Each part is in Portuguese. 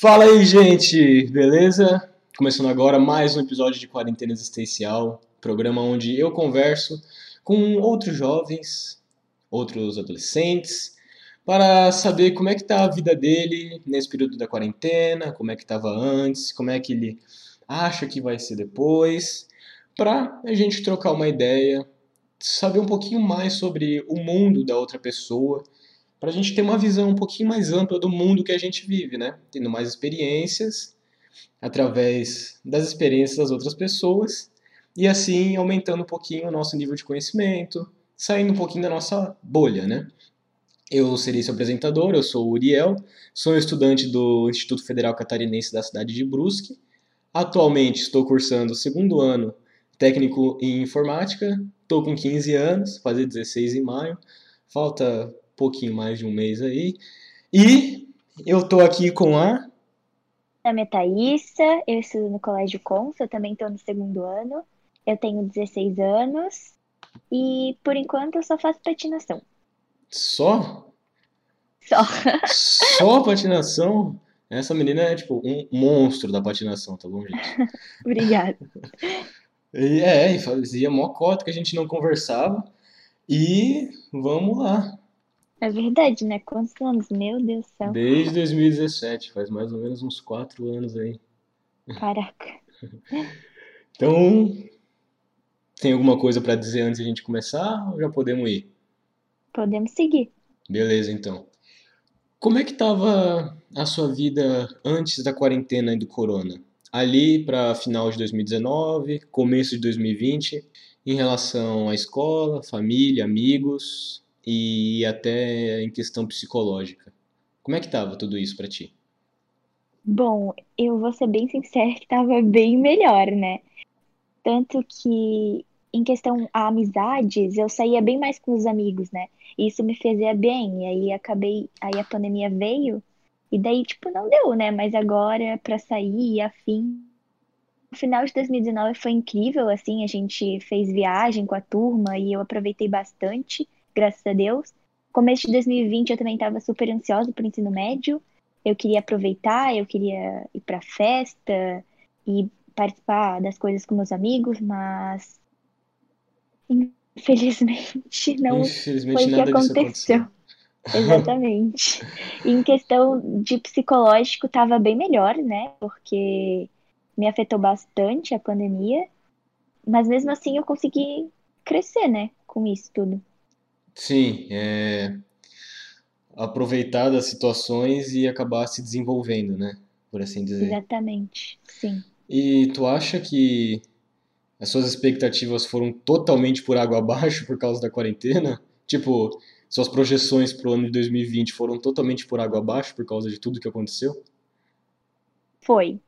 Fala aí, gente, beleza? Começando agora mais um episódio de Quarentena Existencial, programa onde eu converso com outros jovens, outros adolescentes, para saber como é que tá a vida dele nesse período da quarentena, como é que estava antes, como é que ele acha que vai ser depois, para a gente trocar uma ideia, saber um pouquinho mais sobre o mundo da outra pessoa para a gente ter uma visão um pouquinho mais ampla do mundo que a gente vive, né? Tendo mais experiências através das experiências das outras pessoas e assim aumentando um pouquinho o nosso nível de conhecimento, saindo um pouquinho da nossa bolha, né? Eu serei seu apresentador, eu sou o Uriel, sou estudante do Instituto Federal Catarinense da cidade de Brusque. Atualmente estou cursando o segundo ano técnico em informática, estou com 15 anos, fazer 16 em maio. Falta pouquinho mais de um mês aí. E eu tô aqui com a. Meu nome é Thaísa, eu estudo no Colégio Consa, eu também estou no segundo ano. Eu tenho 16 anos e por enquanto eu só faço patinação. Só? Só. Só patinação? Essa menina é tipo um monstro da patinação, tá bom, gente? Obrigada. E, é, fazia mó cota que a gente não conversava. E vamos lá. É verdade, né? Quantos anos? Meu Deus do céu. Desde 2017, faz mais ou menos uns quatro anos aí. Caraca. Então, tem alguma coisa para dizer antes de a gente começar ou já podemos ir? Podemos seguir. Beleza, então. Como é que tava a sua vida antes da quarentena e do corona? Ali para final de 2019, começo de 2020, em relação à escola, família, amigos, e até em questão psicológica. Como é que estava tudo isso para ti? Bom, eu vou ser bem sincera que estava bem melhor, né? Tanto que em questão a amizades, eu saía bem mais com os amigos, né? E isso me fazia bem. E aí acabei, aí a pandemia veio e daí tipo não deu, né? Mas agora para sair, afim, o final de 2019 foi incrível, assim, a gente fez viagem com a turma e eu aproveitei bastante graças a Deus. Começo de 2020 eu também estava super ansiosa para o ensino médio. Eu queria aproveitar, eu queria ir para festa e participar das coisas com meus amigos, mas infelizmente não infelizmente, foi o que aconteceu. Exatamente. em questão de psicológico estava bem melhor, né? Porque me afetou bastante a pandemia, mas mesmo assim eu consegui crescer, né, com isso tudo. Sim, é aproveitar das situações e acabar se desenvolvendo, né? Por assim dizer. Exatamente, sim. E tu acha que as suas expectativas foram totalmente por água abaixo por causa da quarentena? Tipo, suas projeções para o ano de 2020 foram totalmente por água abaixo por causa de tudo que aconteceu? Foi.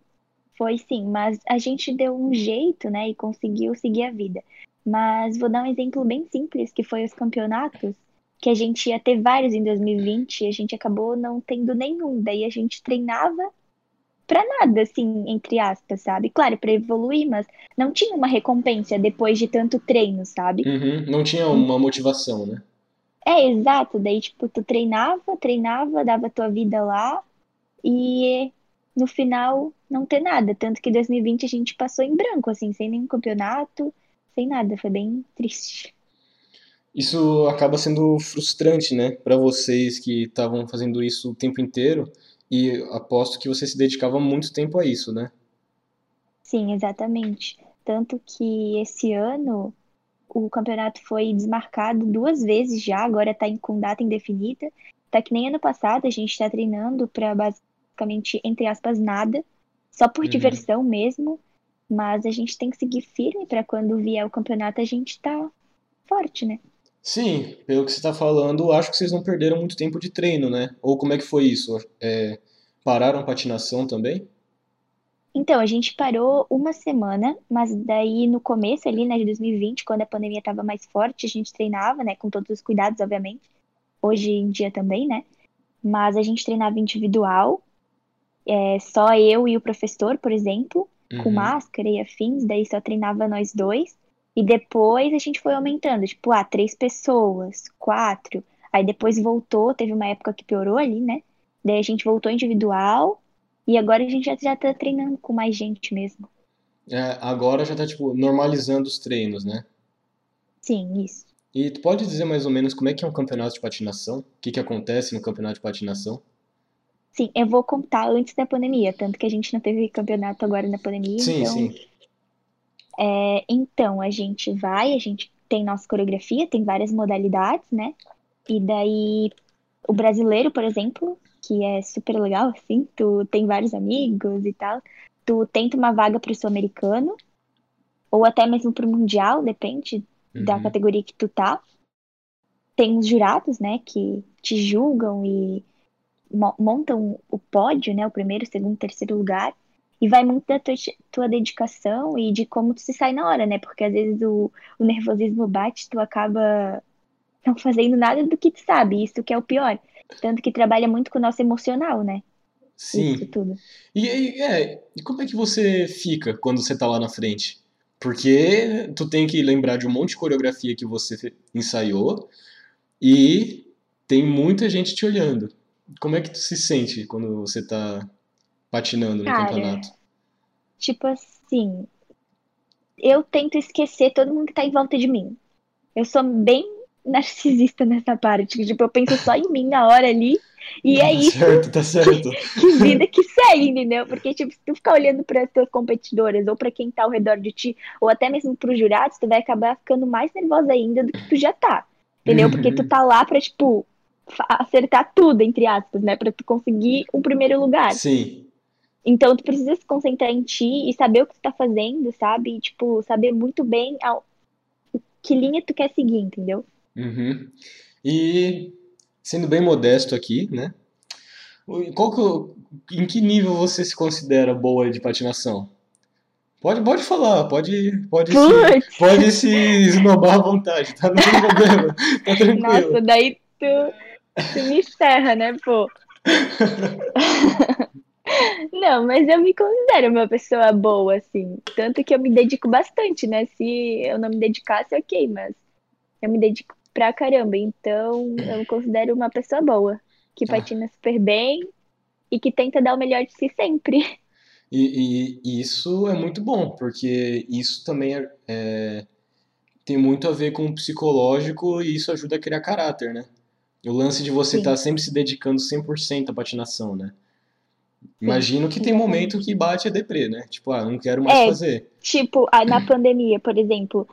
Foi sim, mas a gente deu um jeito, né, e conseguiu seguir a vida. Mas vou dar um exemplo bem simples, que foi os campeonatos, que a gente ia ter vários em 2020 e a gente acabou não tendo nenhum. Daí a gente treinava para nada, assim, entre aspas, sabe? Claro, para evoluir, mas não tinha uma recompensa depois de tanto treino, sabe? Uhum, não tinha uma motivação, né? É, exato. Daí, tipo, tu treinava, treinava, dava tua vida lá e no final não ter nada. Tanto que 2020 a gente passou em branco, assim, sem nenhum campeonato, sem nada, foi bem triste. Isso acaba sendo frustrante, né, para vocês que estavam fazendo isso o tempo inteiro e aposto que você se dedicava muito tempo a isso, né? Sim, exatamente. Tanto que esse ano o campeonato foi desmarcado duas vezes já, agora está com data indefinida. Tá que nem ano passado, a gente está treinando para basicamente, entre aspas, nada, só por uhum. diversão mesmo. Mas a gente tem que seguir firme para quando vier o campeonato a gente tá forte, né? Sim, pelo que você está falando, acho que vocês não perderam muito tempo de treino, né? Ou como é que foi isso? É, pararam a patinação também? Então, a gente parou uma semana, mas daí no começo ali, né, de 2020, quando a pandemia estava mais forte, a gente treinava, né, com todos os cuidados, obviamente. Hoje em dia também, né? Mas a gente treinava individual, é, só eu e o professor, por exemplo com uhum. máscara e afins, daí só treinava nós dois. E depois a gente foi aumentando, tipo, ah, três pessoas, quatro. Aí depois voltou, teve uma época que piorou ali, né? Daí a gente voltou individual E agora a gente já, já tá treinando com mais gente mesmo. É, agora já tá, tipo, normalizando os treinos, né? Sim, isso. E tu pode dizer mais ou menos como é que é um campeonato de patinação? O que que acontece no campeonato de patinação? Sim, eu vou contar antes da pandemia, tanto que a gente não teve campeonato agora na pandemia, Sim, então sim. É, então, a gente vai, a gente tem nossa coreografia, tem várias modalidades, né? E daí, o brasileiro, por exemplo, que é super legal, assim, tu tem vários amigos e tal, tu tenta uma vaga pro sul-americano, ou até mesmo pro mundial, depende da Uhum. categoria que tu tá. Tem os jurados, né, que te julgam e montam o pódio, né, o primeiro, segundo, terceiro lugar. E vai muito da tua, tua dedicação e de como tu se sai na hora, né? Porque às vezes o, o nervosismo bate, tu acaba não fazendo nada do que tu sabe. Isso que é o pior. Tanto que trabalha muito com o nosso emocional, né? Isso Sim. tudo. E, e, é, e como é que você fica quando você tá lá na frente? Porque tu tem que lembrar de um monte de coreografia que você ensaiou e tem muita gente te olhando. Como é que tu se sente quando você tá patinando no Cara, campeonato? tipo assim, eu tento esquecer todo mundo que tá em volta de mim. Eu sou bem narcisista nessa parte. que, Tipo, eu penso só em mim na hora ali. E é Tá isso certo, tá certo. que vida que segue, entendeu? Porque, tipo, se tu ficar olhando para as tuas competidoras ou para quem tá ao redor de ti, ou até mesmo pros jurados, tu vai acabar ficando mais nervosa ainda do que tu já tá. Entendeu? Porque tu tá lá pra, tipo, acertar tudo, entre aspas, né? Pra tu conseguir o primeiro lugar. Sim. Então, tu precisa se concentrar em ti e saber o que tu tá fazendo, sabe? E, tipo, saber muito bem ao- que linha tu quer seguir, entendeu? Uhum. E sendo bem modesto aqui, né? Qual que, em que nível você se considera boa de patinação? Pode, pode falar, pode, pode se, pode se esnobar à vontade, tá? Não tem problema, tá tranquilo. Nossa, daí tu, tu me ferra, né, pô? Não, mas eu me considero uma pessoa boa, assim. Tanto que eu me dedico bastante, né? Se eu não me dedicasse, ok, mas eu me dedico pra caramba. Então, eu me considero uma pessoa boa, que Ah. patina super bem e que tenta dar o melhor de si sempre. E, e- e isso é muito bom, porque isso também é- é- tem muito a ver com o psicológico e isso ajuda a criar caráter, né? O lance de você estar sempre se dedicando 100% à patinação, né? Imagino que tem exatamente. momento que bate a deprê, né? Tipo, ah, não quero mais É. fazer. Tipo, na pandemia, por exemplo,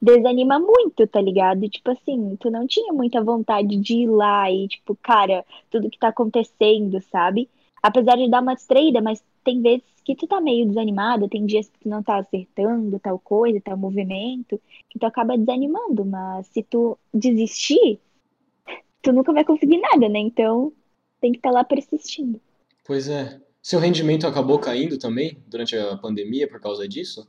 desanima muito, tá ligado? Tipo assim, tu não tinha muita vontade de ir lá e, tipo, cara, tudo que tá acontecendo, sabe? Apesar de dar uma distraída, mas tem vezes que tu tá meio desanimado, tem dias que tu não tá acertando tal coisa, tal movimento, que tu acaba desanimando, mas se tu desistir, tu nunca vai conseguir nada, né? Então, tem que estar lá persistindo. Pois é. Seu rendimento acabou caindo também durante a pandemia por causa disso?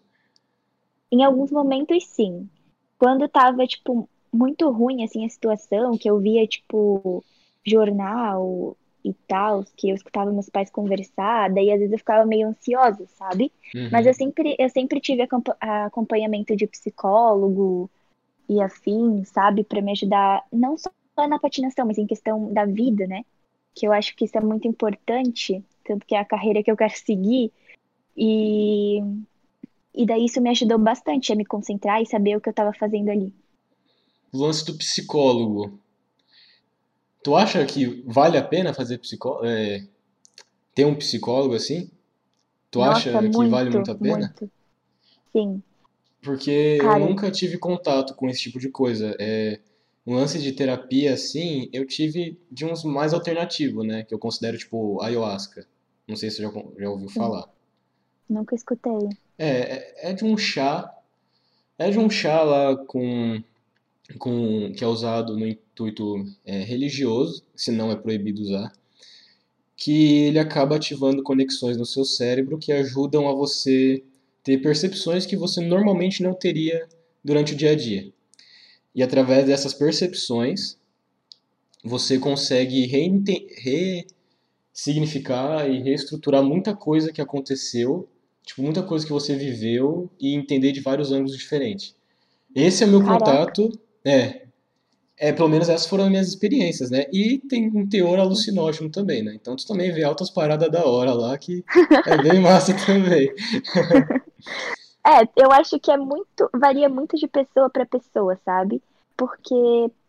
Em alguns momentos, sim. Quando tava, tipo, muito ruim, assim, a situação, que eu via, tipo, jornal e tal, que eu escutava meus pais conversar, daí às vezes eu ficava meio ansiosa, sabe? Mas Uhum. eu sempre, eu sempre tive acompa- acompanhamento de psicólogo e afim, sabe? Pra me ajudar, não só na patinação, mas em questão da vida, né? Que eu acho que isso é muito importante, tanto que é a carreira que eu quero seguir. E, e daí isso me ajudou bastante a me concentrar e saber o que eu tava fazendo ali. O lance do psicólogo. Tu acha que vale a pena fazer psicó é, ter um psicólogo assim? Tu acha Nossa, que vale muito, muito a pena? muito. Sim, Porque eu cara, nunca tive contato com esse tipo de coisa. É, um lance de terapia assim, eu tive de uns mais alternativos, né? Que eu considero tipo ayahuasca. Não sei se você já, já ouviu falar. nunca escutei. É, é é de um chá. É de um chá lá com, com que é usado no intuito é, religioso, se não é proibido usar, que ele acaba ativando conexões no seu cérebro que ajudam a você ter percepções que você normalmente não teria durante o dia a dia. E através dessas percepções, você consegue ressignificar e reestruturar muita coisa que aconteceu, tipo, muita coisa que você viveu e entender de vários ângulos diferentes. Esse é o meu Caraca, contato, é, É, pelo menos essas foram as minhas experiências, né? E tem um teor alucinógeno também, né? Então tu também vê altas paradas da hora lá, que é bem massa também. É, eu acho que é muito, varia muito de pessoa para pessoa, sabe? Porque,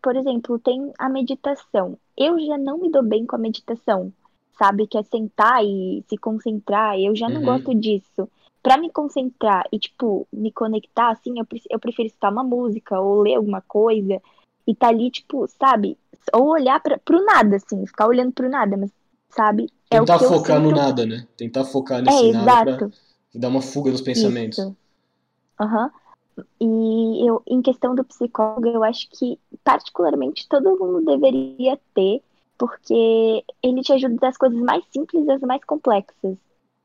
por exemplo, tem a meditação. Eu já não me dou bem com a meditação, sabe? Que é sentar e se concentrar. Eu já não Uhum. gosto disso. Pra me concentrar e, tipo, me conectar, assim, eu, eu prefiro escutar uma música ou ler alguma coisa e tá ali, tipo, sabe? Ou olhar pra, pro nada, assim, ficar olhando pro nada, mas, sabe? É o Tentar focar no sinto. nada, né? Tentar focar É, nesse nada pra exato. dar uma fuga nos pensamentos. Isso. Aham. E eu, em questão do psicólogo, eu acho que particularmente todo mundo deveria ter, porque ele te ajuda das coisas mais simples às mais complexas,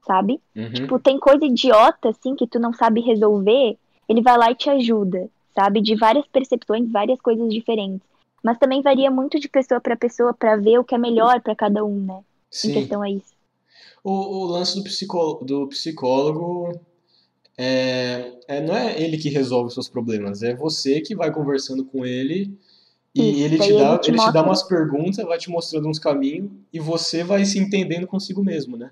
sabe? Uhum. Tipo, tem coisa idiota, assim, que tu não sabe resolver, ele vai lá e te ajuda, sabe? De várias percepções, várias coisas diferentes. Mas também varia muito de pessoa para pessoa para ver o que é melhor para cada um, né? Em Sim. questão a isso. O, o lance do, psicó do psicólogo é, é, não é ele que resolve os seus problemas, é você que vai conversando com ele e Isso, ele te dá, ele te ele te dá umas perguntas, vai te mostrando uns caminhos e você vai se entendendo consigo mesmo, né?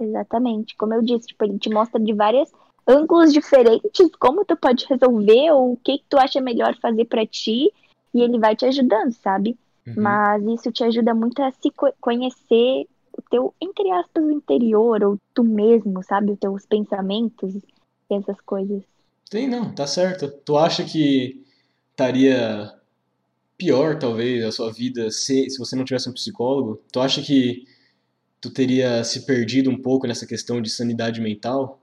Exatamente. Como eu disse, tipo, ele te mostra de vários ângulos diferentes como tu pode resolver ou o que, que tu acha melhor fazer pra ti e ele vai te ajudando, sabe? Uhum. Mas isso te ajuda muito a se co- conhecer o teu, entre aspas, interior ou tu mesmo, sabe? Os teus pensamentos essas coisas. Tem, não, tá certo. Tu acha que estaria pior, talvez, a sua vida se, se você não tivesse um psicólogo? Tu acha que tu teria se perdido um pouco nessa questão de sanidade mental?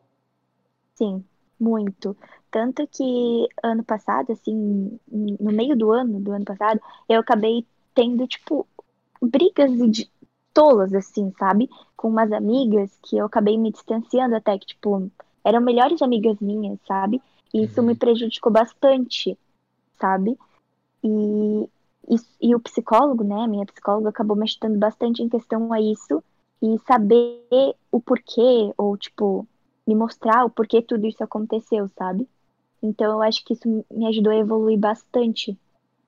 Sim, muito. Tanto que ano passado, assim, no meio do ano, do ano passado, eu acabei tendo, tipo, brigas de tolas, assim, sabe? Com umas amigas que eu acabei me distanciando até, que, tipo, eram melhores amigas minhas, sabe? E isso Uhum. me prejudicou bastante, sabe? E, e, e o psicólogo, né, minha psicóloga acabou me ajudando bastante em questão a isso e saber o porquê, ou, tipo, me mostrar o porquê tudo isso aconteceu, sabe? Então eu acho que isso me ajudou a evoluir bastante,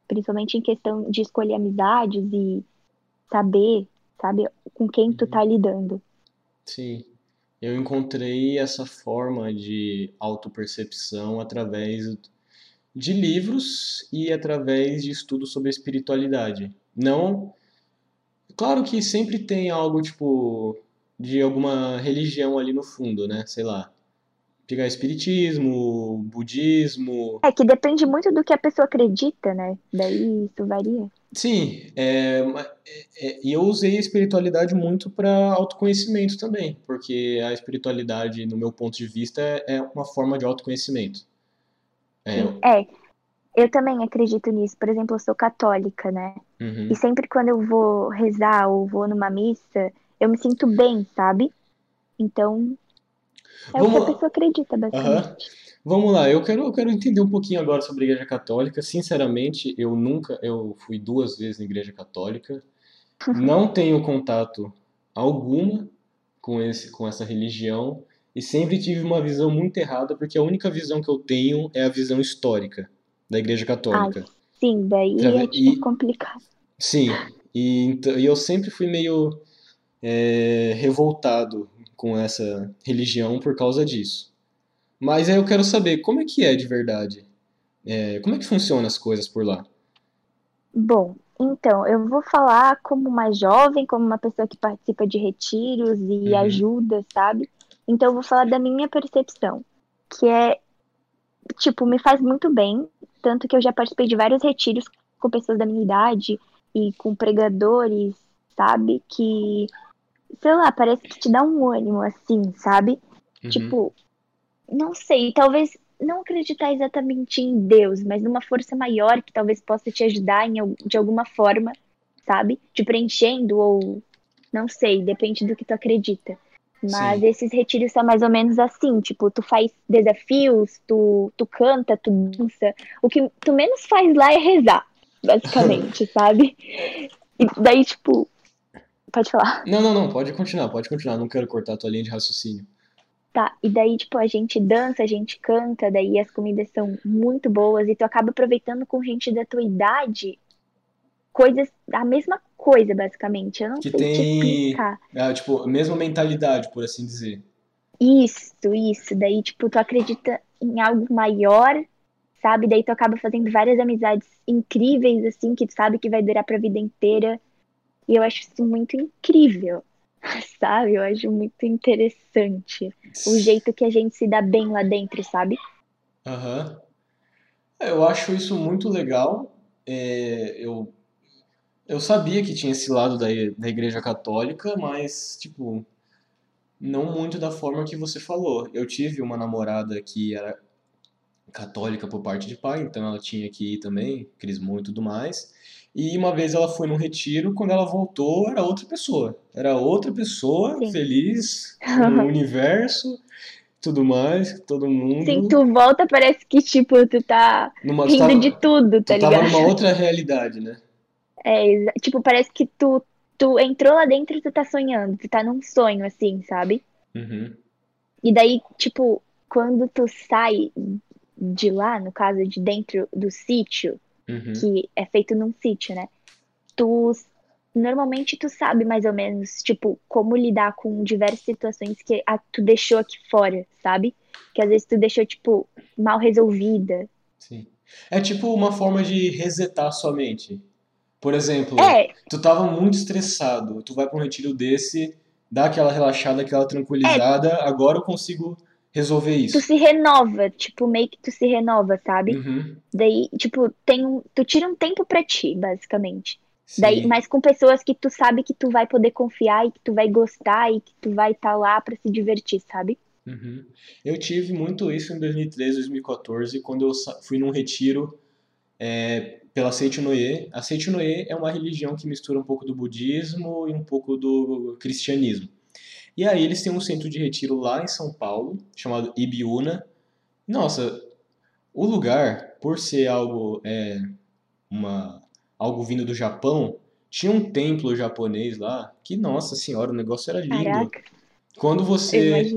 principalmente em questão de escolher amizades e saber, sabe, com quem tu tá lidando. Sim, eu encontrei essa forma de autopercepção através de livros e através de estudos sobre espiritualidade. Não, claro que sempre tem algo tipo de alguma religião ali no fundo, né? Sei lá, pegar espiritismo, budismo, É que depende muito do que a pessoa acredita, né? Daí isso varia. Sim, é, é, é, e eu usei a espiritualidade muito para autoconhecimento também, porque a espiritualidade, no meu ponto de vista, é é uma forma de autoconhecimento. É, é. Eu também acredito nisso. Por exemplo, eu sou católica, né? uhum, E sempre quando eu vou rezar ou vou numa missa, eu me sinto bem, sabe? Então, é o que Vamos a pessoa acredita, basicamente. Vamos lá, eu quero, eu quero entender um pouquinho agora sobre a Igreja Católica. Sinceramente, eu nunca, eu fui duas vezes na Igreja Católica, não tenho contato alguma com esse, com essa religião e sempre tive uma visão muito errada, porque a única visão que eu tenho é a visão histórica da Igreja Católica. sim, daí é tipo E, complicado. sim, e, e eu sempre fui meio é, revoltado com essa religião por causa disso. Mas aí eu quero saber como é que é de verdade. É, como é que funcionam as coisas por lá? Bom, então, eu vou falar como uma jovem, como uma pessoa que participa de retiros e Uhum, ajuda, sabe? Então, eu vou falar da minha percepção, que é, tipo, me faz muito bem, tanto que eu já participei de vários retiros com pessoas da minha idade e com pregadores, sabe? Que, sei lá, parece que te dá um ânimo, assim, sabe? uhum, Tipo, não sei, talvez não acreditar exatamente em Deus, mas numa força maior que talvez possa te ajudar em, de alguma forma, sabe? Te preenchendo ou não sei, depende do que tu acredita. Mas sim, esses retiros são mais ou menos assim, tipo, tu faz desafios, tu, tu canta, tu dança. O que tu menos faz lá é rezar, basicamente, sabe? E daí, tipo, pode falar. Não, não, não, pode continuar, pode continuar, não quero cortar a tua linha de raciocínio. Tá, e daí, tipo, a gente dança, a gente canta, daí as comidas são muito boas e tu acaba aproveitando com gente da tua idade coisas, a mesma coisa, basicamente. Eu não Que sei te tem, explicar. ah, tipo, a mesma mentalidade, por assim dizer. Isso, isso. Daí, tipo, tu acredita em algo maior, sabe? Daí tu acaba fazendo várias amizades incríveis, assim, que tu sabe que vai durar pra vida inteira. E eu acho isso muito incrível, sabe? Eu acho muito interessante o jeito que a gente se dá bem lá dentro, sabe? Aham. É, Eu acho isso muito legal. É, eu, eu sabia que tinha esse lado da, da Igreja Católica, mas, tipo, não muito da forma que você falou. Eu tive uma namorada que era católica por parte de pai, então ela tinha que ir também, crismou e tudo mais. E uma vez ela foi num retiro, quando ela voltou, era outra pessoa. Era outra pessoa, Sim. feliz, no universo, tudo mais, todo Sim, mundo. tu volta, parece que, tipo, tu tá Numa, rindo tava, de tudo, tá tu tava ligado? numa outra realidade, né? É, tipo, parece que tu, tu entrou lá dentro e tu tá sonhando, tu tá num sonho, assim, sabe? Uhum, E daí, tipo, quando tu sai de lá, no caso de dentro do sítio, uhum. que é feito num sítio, né? Tu normalmente tu sabe mais ou menos, tipo, como lidar com diversas situações que a, tu deixou aqui fora, sabe? Que às vezes tu deixou, tipo, mal resolvida. Sim. É tipo uma forma de resetar sua mente. Por exemplo, É, tu tava muito estressado, tu vai pra um retiro desse, dá aquela relaxada, aquela é, tranquilizada, agora eu consigo resolver tu isso. se renova, tipo, meio que tu se renova, sabe? Uhum, Daí, tipo, tem um, tu tira um tempo pra ti, basicamente. Daí, sim. mas com pessoas que tu sabe que tu vai poder confiar e que tu vai gostar e que tu vai estar lá pra se divertir, sabe? Uhum. Eu tive muito isso em 2013, 2014, quando eu fui num retiro é, pela Seitinoye. A Seitinoye é uma religião que mistura um pouco do budismo e um pouco do cristianismo. E aí eles têm um centro de retiro lá em São Paulo, chamado Ibiúna. Nossa, o lugar, por ser algo, é, uma, algo vindo do Japão, tinha um templo japonês lá, que, nossa senhora, o negócio era lindo. Caraca, Quando você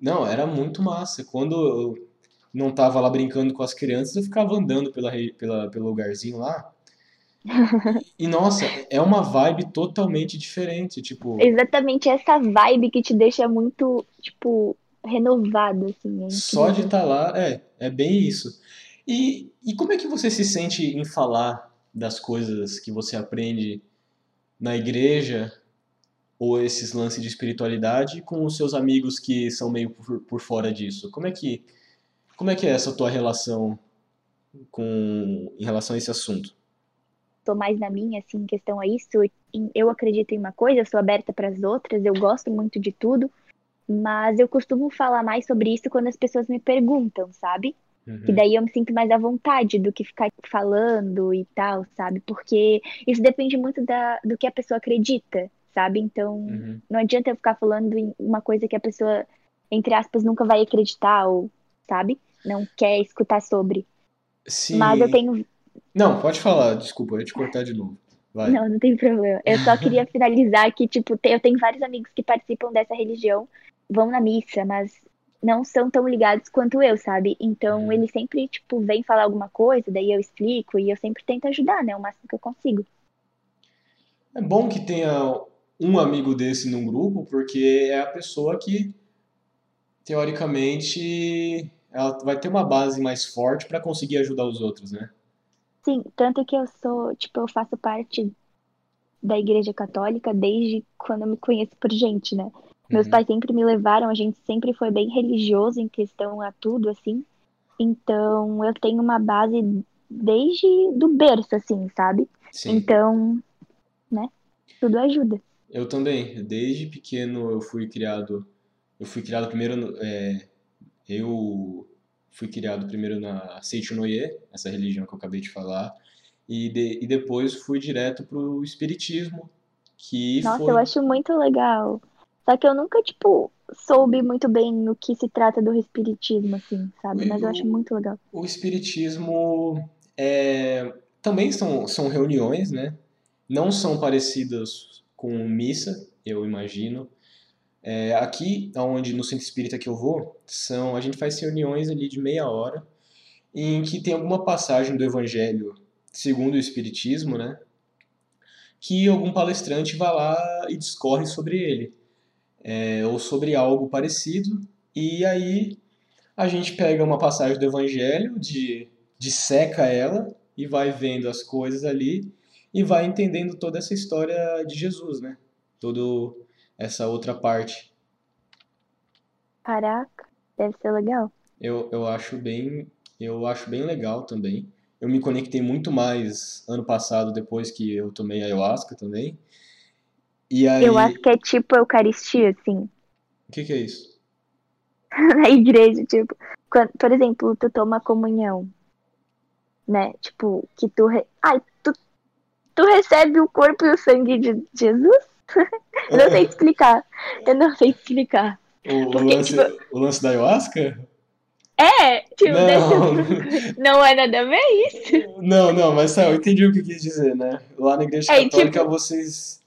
não, era muito massa. Quando eu não tava lá brincando com as crianças, eu ficava andando pela, pela, pelo lugarzinho lá. E, nossa, é uma vibe totalmente diferente. Tipo, Exatamente essa vibe que te deixa muito, tipo, renovado, assim, é só de estar lá, é, é bem isso. E, e como é que você se sente em falar das coisas que você aprende na igreja, ou esses lances de espiritualidade, com os seus amigos que são meio por, por fora disso? Como é que, como é que é essa tua relação com, em relação a esse assunto? Tô mais na minha, assim, em questão a isso. Eu acredito em uma coisa, eu sou aberta para as outras, eu gosto muito de tudo, mas eu costumo falar mais sobre isso quando as pessoas me perguntam, sabe? Que Uhum, daí eu me sinto mais à vontade do que ficar falando e tal, sabe? Porque isso depende muito da, do que a pessoa acredita, sabe? Então, uhum. não adianta eu ficar falando em uma coisa que a pessoa, entre aspas, nunca vai acreditar ou, sabe? Não quer escutar sobre. Mas eu Sim. tenho. Não, pode falar, desculpa, eu ia te cortar de novo. Vai. Não, não tem problema. Eu só queria finalizar que, tipo, eu tenho vários amigos que participam dessa religião, vão na missa, mas não são tão ligados quanto eu, sabe? Então, Uhum. eles sempre, tipo, vêm falar alguma coisa, daí eu explico e eu sempre tento ajudar, né? O máximo que eu consigo. É bom que tenha um amigo desse num grupo, porque é a pessoa que, teoricamente, ela vai ter uma base mais forte para conseguir ajudar os outros, né? Sim, tanto que eu sou, tipo, eu faço parte da Igreja Católica desde quando eu me conheço por gente, né? Meus Uhum. pais sempre me levaram, a gente sempre foi bem religioso em questão a tudo, assim. Então, eu tenho uma base desde do berço, assim, sabe? Sim. Então, né? Tudo ajuda. Eu também. Desde pequeno eu fui criado. Eu fui criado primeiro. é, eu fui criado primeiro na Seichunoye, essa religião que eu acabei de falar, e, de- e depois fui direto pro Espiritismo, que Nossa, eu foi. acho muito legal. Só que eu nunca, tipo, soube muito bem no que se trata do espiritismo, assim, sabe? Mas eu acho O, muito legal. o Espiritismo é, também são, são reuniões, né? Não são parecidas com missa, eu imagino. É, aqui, onde no centro espírita que eu vou, são a gente faz reuniões ali de meia hora, em que tem alguma passagem do Evangelho segundo o Espiritismo, né? que algum palestrante vá lá e discorre sobre ele, é, ou sobre algo parecido, e aí a gente pega uma passagem do Evangelho, de, disseca ela e vai vendo as coisas ali e vai entendendo toda essa história de Jesus, né? Toda essa outra parte. Caraca, deve ser legal. Eu, eu acho bem eu acho bem legal também. Eu me conectei muito mais ano passado depois que eu tomei ayahuasca também. E aí... Eu acho que é tipo Eucaristia, assim. O que, que é isso? Na igreja, tipo, quando, por exemplo, tu toma comunhão, né? Tipo, que tu. Re... Ai, tu, tu recebe o corpo e o sangue de Jesus? Eu não sei explicar. Eu não sei explicar. O, Porque, lance, tipo... o lance da ayahuasca? É, tipo, não. Não é nada a ver isso. Não, não, mas eu entendi o que quis dizer, né? Lá na igreja é, católica tipo... vocês.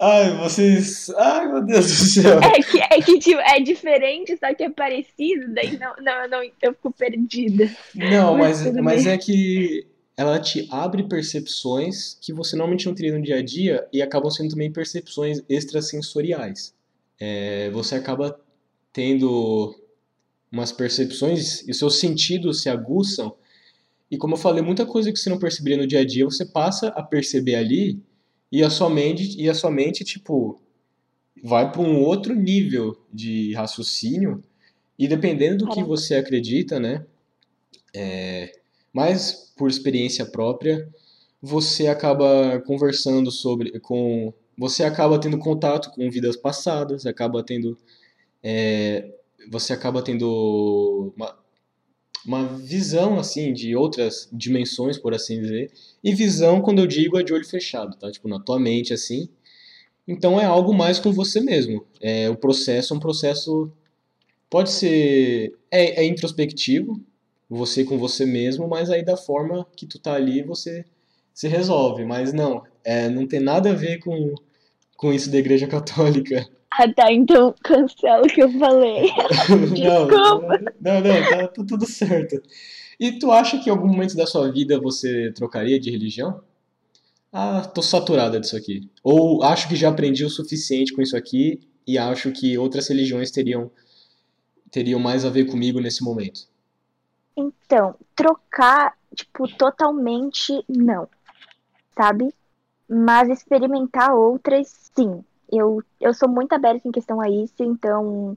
Ai, vocês. Ai, meu Deus do céu. É que, é que tipo, é diferente, só que é parecido, daí não, não, não eu fico perdida. Não, mas, mas, mas é que ela te abre percepções que você normalmente não teria no dia a dia e acabam sendo também percepções extrasensoriais. É, você acaba tendo umas percepções e seus sentidos se aguçam. E como eu falei, muita coisa que você não perceberia no dia a dia, você passa a perceber ali e a sua mente, e a sua mente tipo, vai para um outro nível de raciocínio. E dependendo do que você acredita, né? É, mas por experiência própria, você acaba conversando sobre. com Você acaba tendo contato com vidas passadas, acaba tendo é, você acaba tendo uma, uma visão assim de outras dimensões, por assim dizer. E visão, quando eu digo, é de olho fechado, tá? Tipo, na tua mente assim. Então é algo mais com você mesmo. É, o processo é um processo pode ser é, é introspectivo, você com você mesmo, mas aí da forma que tu tá ali você se resolve. Mas não, é, não tem nada a ver com, com isso da Igreja Católica. Ah, tá, então cancela o que eu falei. Desculpa. Não, não, não tá, tá tudo certo. E tu acha que em algum momento da sua vida você trocaria de religião? Ah, tô saturada disso aqui. Ou acho que já aprendi o suficiente com isso aqui e acho que outras religiões teriam teriam mais a ver comigo nesse momento. Então, trocar, tipo, totalmente não. Sabe? Mas experimentar outras, sim eu, eu sou muito aberta em questão a isso, então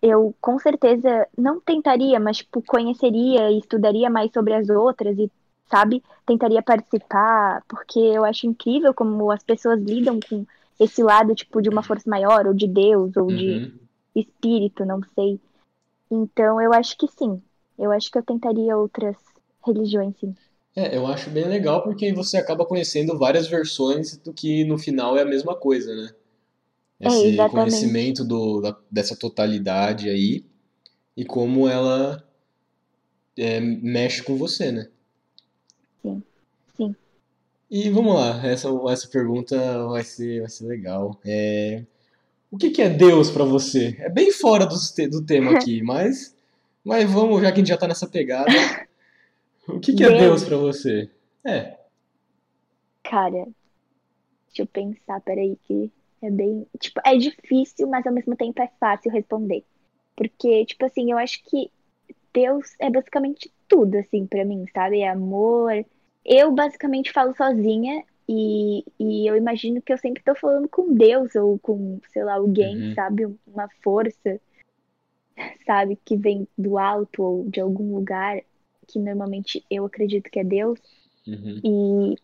eu com certeza não tentaria, mas tipo, conheceria e estudaria mais sobre as outras e, sabe, tentaria participar, porque eu acho incrível como as pessoas lidam com esse lado, tipo, de uma força maior, ou de Deus, ou uhum. de espírito, não sei. Então eu acho que sim. Eu acho que eu tentaria outras religiões, sim. É, eu acho bem legal porque você acaba conhecendo várias versões do que no final é a mesma coisa, né? É, esse é, conhecimento do, da, dessa totalidade aí e como ela é, mexe com você, né? Sim, sim. E vamos lá, essa, essa pergunta vai ser, vai ser legal. É, o que, que é Deus para você? É bem fora do, do tema aqui, mas, mas vamos, já que a gente já tá nessa pegada. O que, que é Deus para você? É. Cara, deixa eu pensar, peraí que é bem. Tipo, é difícil, mas ao mesmo tempo é fácil responder. Porque, tipo assim, eu acho que Deus é basicamente tudo, assim, para mim, sabe? É amor. Eu basicamente falo sozinha e, e eu imagino que eu sempre tô falando com Deus ou com, sei lá, alguém, uhum. sabe? Uma força, sabe? Que vem do alto ou de algum lugar, que normalmente eu acredito que é Deus. Uhum. E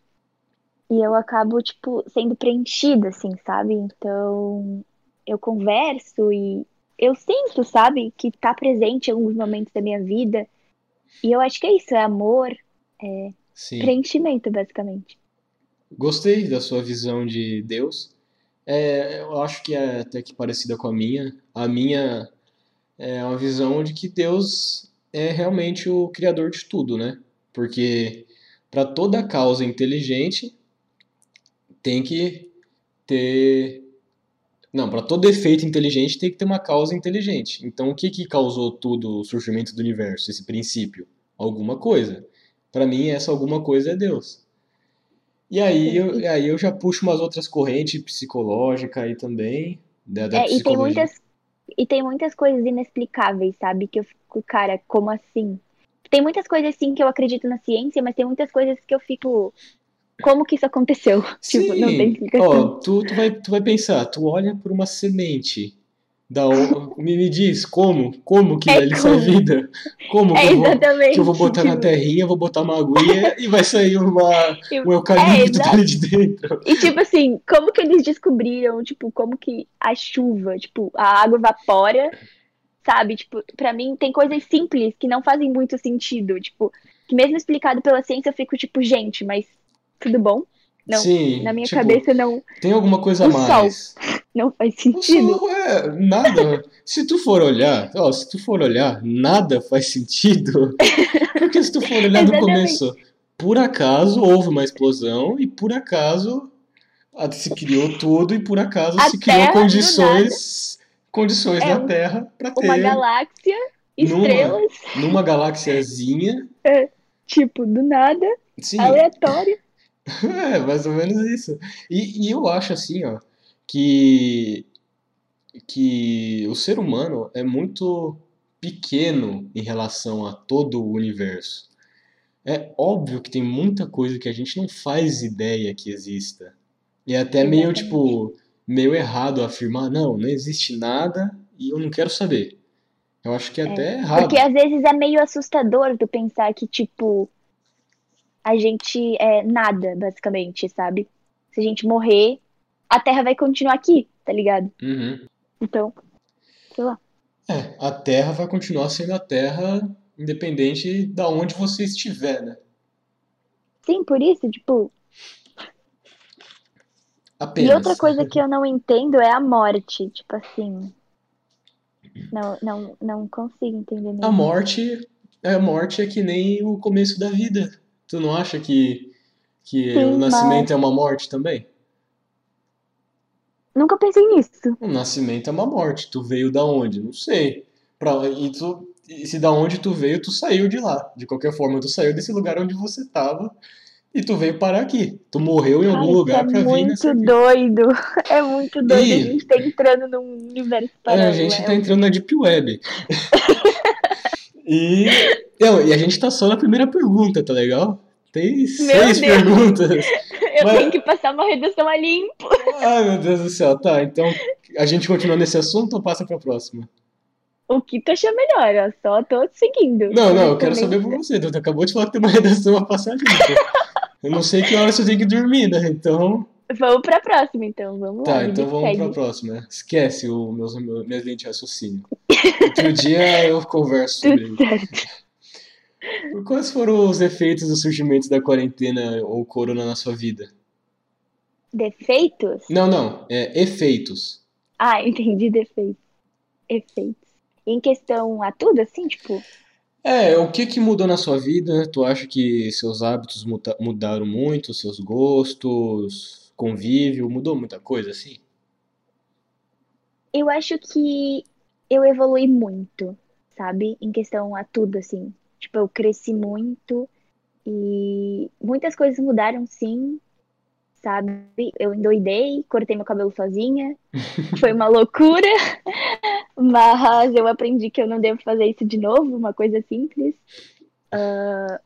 e eu acabo, tipo, sendo preenchida, assim, sabe? Então, eu converso e eu sinto, sabe, que tá presente em alguns momentos da minha vida. E eu acho que é isso, é amor, é Sim. preenchimento, basicamente. Gostei da sua visão de Deus. É, eu acho que é até que parecida com a minha. A minha é uma visão de que Deus é realmente o criador de tudo, né? Porque para toda causa inteligente tem que ter. Não, para todo efeito inteligente tem que ter uma causa inteligente. Então, o que, que causou tudo o surgimento do universo, esse princípio? Alguma coisa. Para mim, essa alguma coisa é Deus. E aí eu, aí eu já puxo umas outras correntes psicológicas aí também, da, da É, e tem muitas, e tem muitas coisas inexplicáveis, sabe? Que eu fico, cara, como assim? Tem muitas coisas assim que eu acredito na ciência, mas tem muitas coisas que eu fico, como que isso aconteceu? Tipo, não tem Sim, explicação. ó, tu, tu vai, tu vai pensar, tu olha por uma semente, da, me, me diz como, como que É ali sai como? vida, como que É eu vou, que eu vou botar na terrinha, vou botar uma aguinha e vai sair uma, um É, eucalipto exato. dali de dentro. E tipo assim, como que eles descobriram, tipo, como que a chuva, tipo, a água evapora, sabe? Tipo, pra mim tem coisas simples que não fazem muito sentido, tipo, que mesmo explicado pela ciência eu fico tipo, gente, mas tudo bom? Não, Sim, na minha tipo, cabeça não, tem alguma coisa a O sol. mais. não faz O sentido. sol é nada. Se tu for olhar, ó, se tu for olhar, nada faz sentido. Porque se tu for olhar do começo, por acaso houve uma explosão e por acaso a- se criou tudo e por acaso A se criou condições condições É um- Terra para Uma ter galáxia, Numa- estrelas, numa galáxiazinha, tipo, do nada, sim, aleatório. É, mais ou menos isso. E, e eu acho assim, ó, que, que o ser humano é muito pequeno em relação a todo o universo. É óbvio que tem muita coisa que a gente não faz ideia que exista. E é até meio, tipo, meio errado afirmar, não, não existe nada e eu não quero saber. Eu acho que é até errado. Porque às vezes é meio assustador tu pensar que, tipo, a gente é nada, basicamente, sabe? Se a gente morrer, a Terra vai continuar aqui, tá ligado? Uhum. Então, sei lá. É, a Terra vai continuar sendo a Terra independente da onde você estiver, né? Sim, por isso, tipo. Apenas. E outra coisa que eu não entendo é a morte. Tipo assim. Não, não, não consigo entender A morte, a morte é que nem o começo da vida. Tu não acha que, que Sim, o nascimento é uma morte também? Nunca pensei nisso. O nascimento é uma morte. Tu veio da onde? Não sei. Pra, e, tu, e se da onde tu veio, tu saiu de lá. De qualquer forma, tu saiu desse lugar onde você tava e tu veio parar aqui. Tu morreu em algum isso lugar é pra vir muito nessa vida. doido. É muito doido. E- A gente tá entrando num universo É, a paralelo. gente tá É entrando na Deep Web. E, não, e a gente tá só na primeira pergunta, tá legal? Tem seis perguntas. Eu Mas- tenho que passar uma redução a limpo. Ai, meu Deus do céu. Tá, então a gente continua nesse assunto ou passa pra próxima? O que tu achar melhor, ó. Só tô seguindo. Não, não, eu quero saber por você. Tu acabou de falar que tem uma redação a passar limpo. Eu não sei que hora você tem que dormir, né? Então. Vamos pra próxima, então. Vamos lá. Tá, vida então vamos segue. pra próxima. Esquece o meus, meu- minhas linhas de raciocínio. Outro dia eu converso sobre certo. Quais foram os efeitos do surgimento da quarentena ou corona na sua vida? Defeitos? Não, não, é efeitos. Ah, entendi defeitos. Efeitos. Em questão a tudo, assim, tipo, É, o que que mudou na sua vida? Tu acha que seus hábitos mudaram muito, seus gostos, convívio, mudou muita coisa assim? eu acho que eu evolui muito, sabe? Em questão a tudo, assim. Tipo, eu cresci muito e muitas coisas mudaram, sim, sabe? Eu endoidei, cortei meu cabelo sozinha, foi uma loucura, mas eu aprendi que eu não devo fazer isso de novo, uma coisa simples. Ah,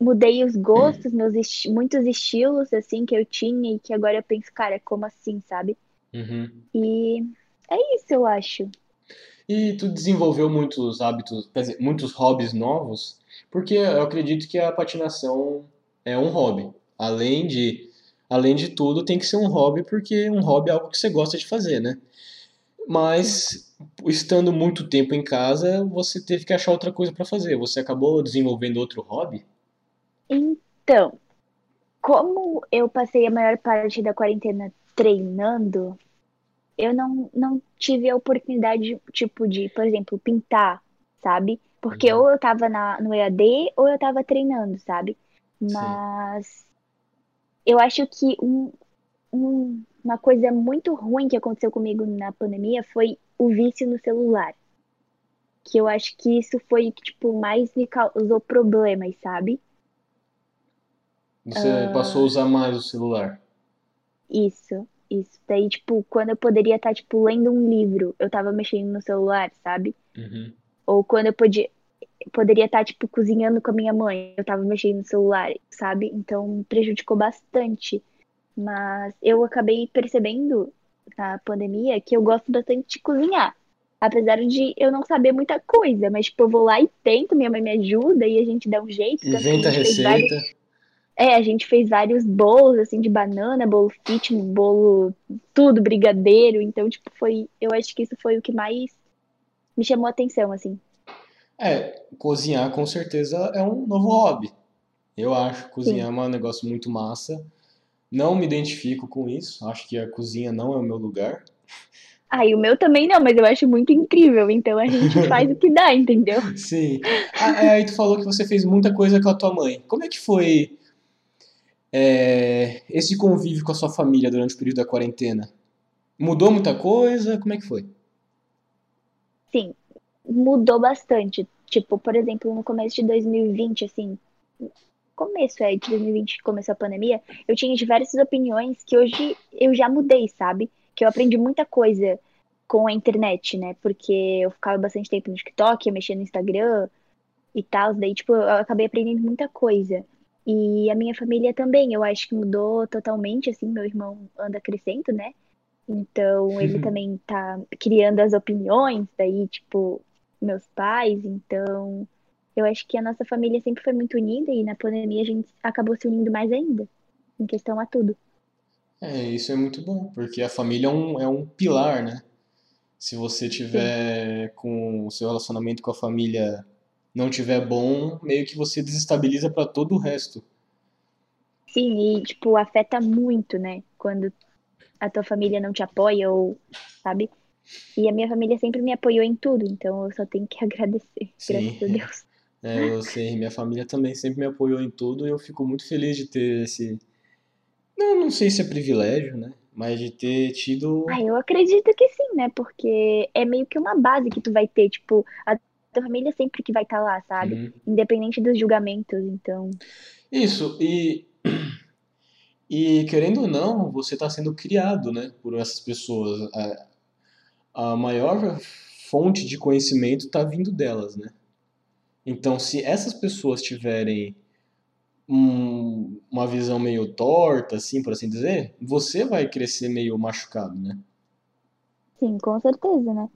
mudei os gostos, meus esti- muitos estilos, assim, que eu tinha e que agora eu penso, cara, como assim, sabe? Uhum. E é isso, eu acho. E tu desenvolveu muitos hábitos, quer dizer, muitos hobbies novos, porque eu acredito que a patinação é um hobby. Além de, além de tudo, tem que ser um hobby, porque um hobby é algo que você gosta de fazer, né? Mas estando muito tempo em casa, você teve que achar outra coisa para fazer. Você acabou desenvolvendo outro hobby? Então, como eu passei a maior parte da quarentena treinando, eu não, não tive a oportunidade, tipo, de, por exemplo, pintar, sabe? Porque Uhum. ou eu tava na, no EAD ou eu tava treinando, sabe? Mas eu acho que um, um- uma coisa muito ruim que aconteceu comigo na pandemia foi o vício no celular. Que eu acho que isso foi o que, tipo, mais me causou problemas, sabe? Você Ah. passou a usar mais o celular. Isso, isso. Daí, tipo, quando eu poderia estar, tipo, lendo um livro, eu tava mexendo no celular, sabe? Uhum. Ou quando eu podia, poderia estar, tipo, cozinhando com a minha mãe, eu tava mexendo no celular, sabe? Então, prejudicou bastante. Mas eu acabei percebendo na pandemia que eu gosto bastante de cozinhar. Apesar de eu não saber muita coisa, mas, tipo, eu vou lá e tento, minha mãe me ajuda e a gente dá um jeito. Inventa a receita. É, a gente fez vários bolos, assim, de banana, bolo fit, bolo tudo, brigadeiro. Então, tipo, foi. Eu acho que isso foi o que mais me chamou a atenção, assim. É, cozinhar com certeza é um novo hobby. Eu acho cozinhar é um negócio muito massa. Não me identifico com isso. Acho que a cozinha não é o meu lugar. Ah, e o meu também não, mas eu acho muito incrível. Então a gente faz o que dá, entendeu? Sim. Ah, é, aí tu falou que você fez muita coisa com a tua mãe. Como é que foi é, esse convívio com a sua família durante o período da quarentena? Mudou muita coisa? Como é que foi? Sim, mudou bastante. Tipo, por exemplo, no começo de 2020, assim, começo é, de 2020, que começou a pandemia, eu tinha diversas opiniões que hoje eu já mudei, sabe? Que eu aprendi muita coisa com a internet, né? Porque eu ficava bastante tempo no TikTok, eu mexia no Instagram e tal, daí, tipo, eu acabei aprendendo muita coisa. E a minha família também, eu acho que mudou totalmente, assim, meu irmão anda crescendo, né? Então, ele também tá criando as opiniões, daí, tipo, meus pais, então, eu acho que a nossa família sempre foi muito unida e na pandemia a gente acabou se unindo mais ainda, em questão a tudo. É, isso é muito bom, porque a família é um, é um pilar, né? Se você tiver com o seu relacionamento com a família não tiver bom, meio que você desestabiliza para todo o resto. Sim, e, tipo, afeta muito, né? Quando a tua família não te apoia ou, sabe? E a minha família sempre me apoiou em tudo, então eu só tenho que agradecer, Sim. graças a Deus. É, eu sei, minha família também sempre me apoiou em tudo e eu fico muito feliz de ter esse. Não, não sei se é privilégio, né? Mas de ter tido. Ah, eu acredito que sim, né? Porque é meio que uma base que tu vai ter, tipo, a tua família sempre que vai estar lá, sabe? Uhum. Independente dos julgamentos, então. Isso, e. E querendo ou não, você está sendo criado, né, por essas pessoas. A, a maior fonte de conhecimento está vindo delas, né? Então, se essas pessoas tiverem um- uma visão meio torta, assim, por assim dizer, você vai crescer meio machucado, né? Sim, com certeza, né?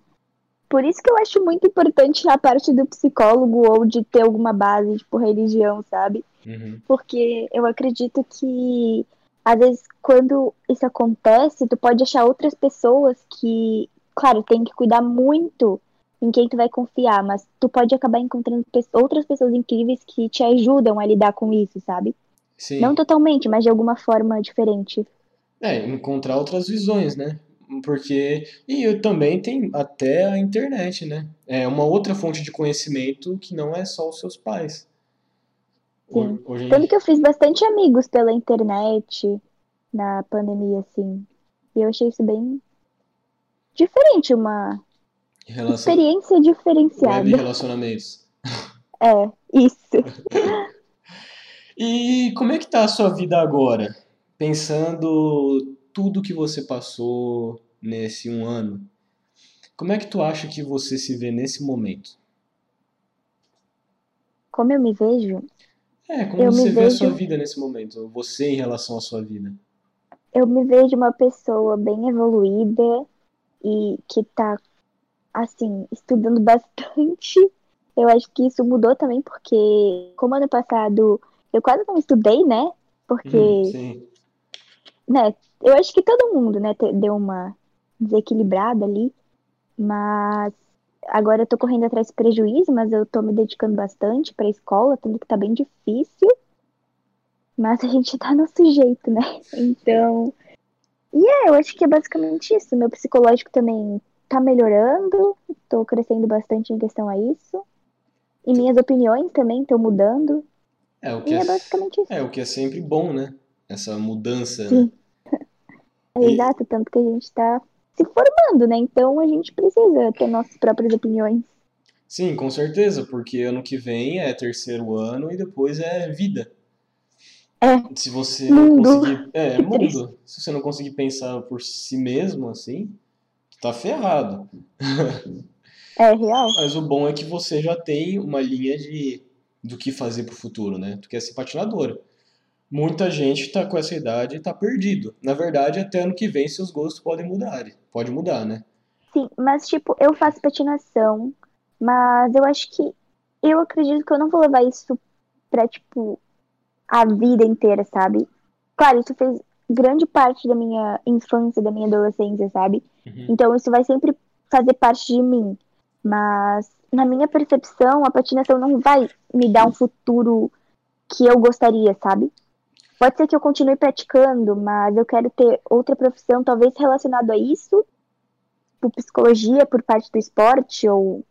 Por isso que eu acho muito importante na parte do psicólogo ou de ter alguma base, tipo, religião, sabe? Uhum. Porque eu acredito que, às vezes, quando isso acontece, tu pode achar outras pessoas que, claro, tem que cuidar muito em quem tu vai confiar, mas tu pode acabar encontrando outras pessoas incríveis que te ajudam a lidar com isso, sabe? Sim. Não totalmente, mas de alguma forma diferente. É, encontrar outras visões, né? Porque. E eu também tem até a internet, né? É uma outra fonte de conhecimento que não é só os seus pais. Sim. Hoje Tanto que eu fiz bastante amigos pela internet na pandemia, assim. E eu achei isso bem diferente, uma relação, experiência web diferenciada. relacionamentos. É, isso. E como é que tá a sua vida agora? Pensando tudo que você passou nesse um ano, como é que tu acha que você se vê nesse momento? Como eu me vejo, É, como Eu você vê a sua vejo- vida nesse momento? Você em relação à sua vida? eu me vejo uma pessoa bem evoluída e que tá, assim, estudando bastante. Eu acho que isso mudou também porque, como ano passado eu quase não estudei, né? Porque Hum, né, eu acho que todo mundo, né, deu uma desequilibrada ali, mas agora eu tô correndo atrás de prejuízo, mas eu tô me dedicando bastante pra escola, tanto que tá bem difícil, mas a gente tá no sujeito, né? Então, e é, eu acho que é basicamente isso. Meu psicológico também tá melhorando, tô crescendo bastante em questão a isso. E minhas opiniões também estão mudando. É o que é é, basicamente isso. é o que é sempre bom, né? Essa mudança, né? Sim. É E- exato, tanto que a gente tá se formando, né? Então a gente precisa ter nossas próprias opiniões. Sim, com certeza, porque ano que vem é terceiro ano e depois é vida. É. Se você não Mundo. conseguir. É, mundo. Se você não conseguir pensar por si mesmo, assim, tá ferrado. É real. Mas o bom é que você já tem uma linha de do que fazer pro futuro, né? Tu quer ser patinadora. Muita gente tá com essa idade e tá perdido. Na verdade, até ano que vem seus gostos podem mudar. Pode mudar, né? Sim, mas tipo, eu faço patinação, mas eu acho que eu acredito que eu não vou levar isso pra, tipo, a vida inteira, sabe? Claro, isso fez grande parte da minha infância, da minha adolescência, sabe? Uhum. Então isso vai sempre fazer parte de mim. Mas na minha percepção, a patinação não vai me dar um futuro que eu gostaria, sabe? Pode ser que eu continue praticando, mas eu quero ter outra profissão, talvez relacionado a isso, por psicologia, por parte do esporte, ou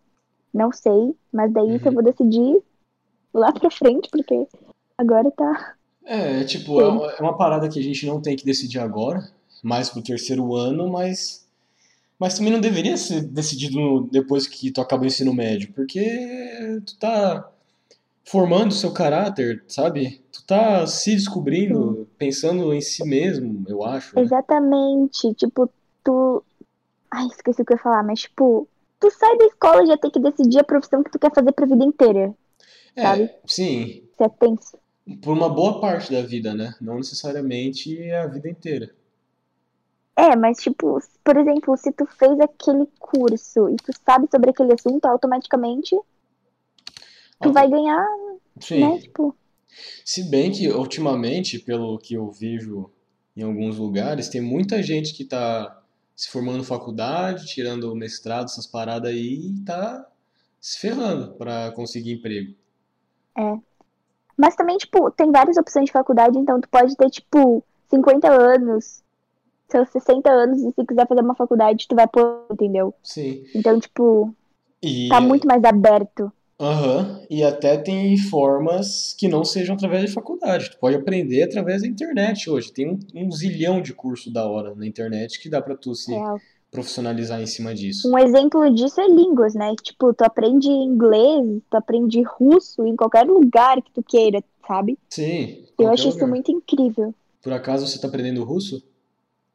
não sei. Mas daí isso eu Uhum. vou decidir lá pra frente, porque agora tá. É, tipo, é uma, é uma parada que a gente não tem que decidir agora, mais pro terceiro ano, mas mas também não deveria ser decidido depois que tu acaba o ensino médio, porque tu tá formando seu caráter, sabe? Tu tá se descobrindo, pensando em si mesmo, eu acho, né? Exatamente. Tipo, tu. Ai, esqueci o que eu ia falar, mas tipo, tu sai da escola e já tem que decidir a profissão que tu quer fazer pra vida inteira. sabe? É, sim, Você é tenso. por uma boa parte da vida, né? Não necessariamente a vida inteira. É, mas tipo, por exemplo, se tu fez aquele curso e tu sabe sobre aquele assunto, automaticamente tu vai ganhar, Sim. né? Tipo, Se bem que ultimamente, pelo que eu vejo em alguns lugares, tem muita gente que tá se formando faculdade, tirando mestrado, essas paradas aí, e tá se ferrando pra conseguir emprego. Mas também, tipo, tem várias opções de faculdade, então tu pode ter, tipo, 50 anos, seus 60 anos, e se quiser fazer uma faculdade, tu vai pôr, entendeu? Sim. Então, tipo, E, tá muito mais aberto. Aham. E até tem formas que não sejam através de faculdade. Tu pode aprender através da internet hoje. Tem um, um zilhão de curso da hora na internet que dá pra tu se Real. profissionalizar em cima disso. Um exemplo disso é línguas, né? Tipo, tu aprende inglês, tu aprende russo em qualquer lugar que tu queira, sabe? Sim, Eu acho isso lugar. muito incrível. Por acaso você tá aprendendo russo?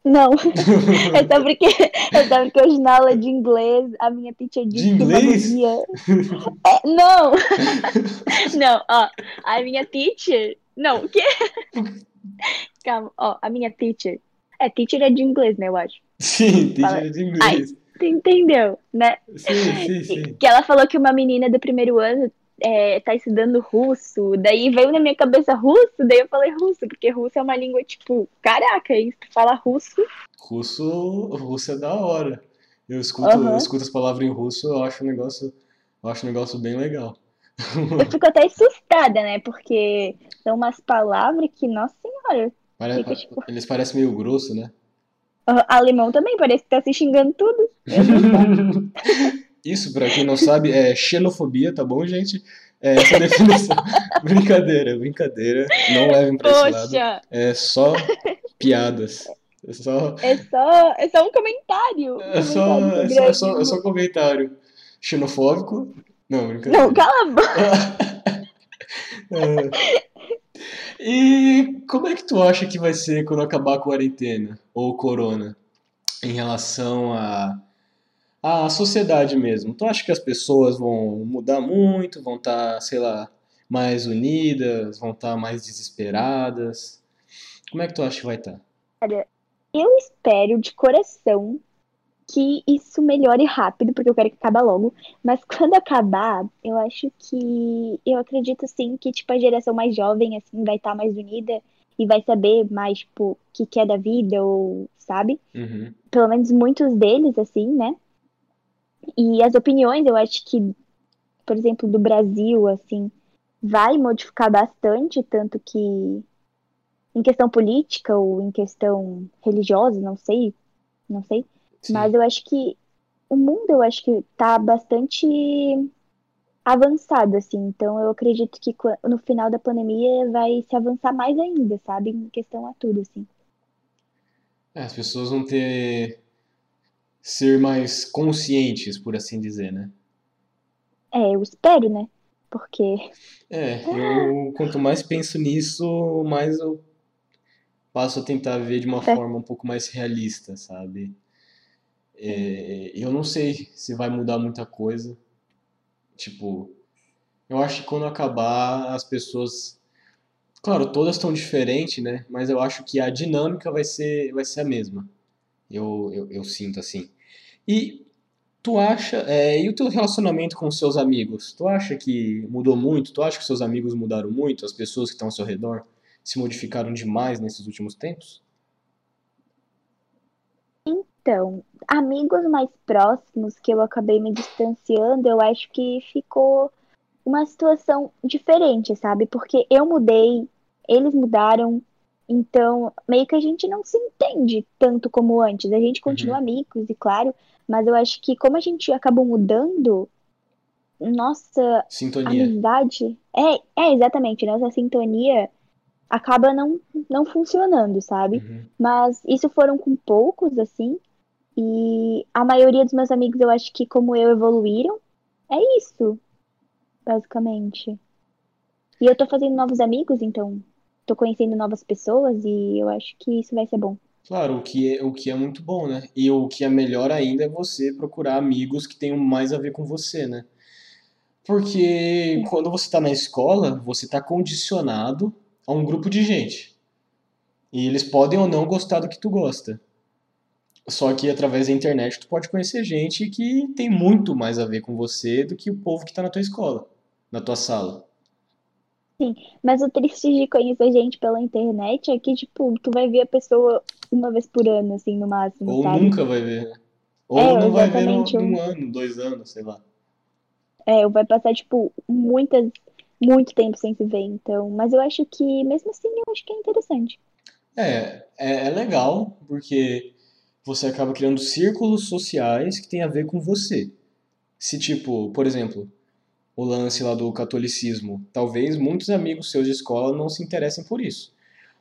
Não, é só porque, é só porque hoje na aula de inglês a minha teacher disse que uma inglês? guria... É, não! Não, ó, a minha teacher... Não, o quê? Calma, ó, a minha teacher... É, teacher é de inglês, né, eu acho. Sim, Fala. jeito de inglês. Tu entendeu, né? Sim, sim, sim. Que ela falou que uma menina do primeiro ano é, tá estudando russo, daí veio na minha cabeça russo, daí eu falei russo, porque russo é uma língua, tipo, caraca? Se tu fala russo, Russo, russo é da hora. Eu escuto, Aham. eu escuto as palavras em russo, eu acho um negócio, eu acho um negócio bem legal. eu fico até assustada, né? Porque são umas palavras que, nossa senhora, Fica, tipo- Eles parecem meio grosso, né? alemão também parece que tá se xingando tudo. Isso, pra quem não sabe, é xenofobia, tá bom, gente? É essa a definição. brincadeira, brincadeira. Não levem pra esse lado. Poxa, É só piadas. É só, é só, é só um comentário. um é só, comentário é só, é só, é só comentário xenofóbico. Não, brincadeira. Não, cala a boca. É. E como é que tu acha que vai ser quando acabar a quarentena ou o corona em relação à à sociedade mesmo? Tu acha que as pessoas vão mudar muito, vão estar, sei lá, mais unidas, vão estar mais desesperadas? Como é que tu acha que vai estar? Eu espero de coração que isso melhore rápido, porque eu quero que acabe logo. Mas quando acabar, eu acho que. Eu acredito sim que, tipo, a geração mais jovem, assim, vai estar mais unida e vai saber mais, tipo, o que que é da vida, ou, sabe? Uhum. Pelo menos muitos deles, assim, né? E as opiniões, eu acho que, por exemplo, do Brasil, assim, vai modificar bastante, tanto que em questão política ou em questão religiosa, não sei, não sei. Sim. Mas eu acho que o mundo, eu acho que tá bastante avançado, assim. Então eu acredito que no final da pandemia vai se avançar mais ainda, sabe? Em questão a tudo, assim. É, as pessoas vão ter ser mais conscientes, por assim dizer, né? É, eu espero, né? Porque. É, eu quanto mais penso nisso, mais eu passo a tentar ver de uma é. forma um pouco mais realista, sabe? É, eu não sei se vai mudar muita coisa. Tipo, eu acho que quando acabar, as pessoas. Claro, todas estão diferentes, né? Mas eu acho que a dinâmica vai ser, vai ser a mesma. Eu, eu, eu sinto assim. E tu acha. É, e o teu relacionamento com os seus amigos? Tu acha que mudou muito? Tu acha que seus amigos mudaram muito? As pessoas que estão ao seu redor se modificaram demais nesses últimos tempos? Então, amigos mais próximos que eu acabei me distanciando, eu acho que ficou uma situação diferente, sabe? Porque eu mudei, eles mudaram, então meio que a gente não se entende tanto como antes. A gente continua uhum. amigos, e claro, mas eu acho que como a gente acabou mudando, nossa sintonia. amizade. É, é, exatamente, nossa sintonia acaba não, não funcionando, sabe? Uhum. Mas isso foram com poucos, assim. E a maioria dos meus amigos, eu acho que como eu evoluíram. É isso, basicamente. E eu tô fazendo novos amigos, então tô conhecendo novas pessoas e eu acho que isso vai ser bom. Claro, o que é, o que é muito bom, né? E o que é melhor ainda é você procurar amigos que tenham mais a ver com você, né? Porque quando você está na escola, você está condicionado a um grupo de gente. E eles podem ou não gostar do que tu gosta. Só que através da internet tu pode conhecer gente que tem muito mais a ver com você do que o povo que está na tua escola, na tua sala. Sim, mas o triste de conhecer gente pela internet é que, tipo, tu vai ver a pessoa uma vez por ano, assim, no máximo, Ou sabe? nunca vai ver, né? Ou é, não vai ver num, um ano, dois anos, sei lá. É, vai passar, tipo, muitas, muito tempo sem se ver, então. Mas eu acho que, mesmo assim, eu acho que é interessante. É, é, é legal, porque você acaba criando círculos sociais que tem a ver com você. Se, tipo, por exemplo, o lance lá do catolicismo, talvez muitos amigos seus de escola não se interessem por isso.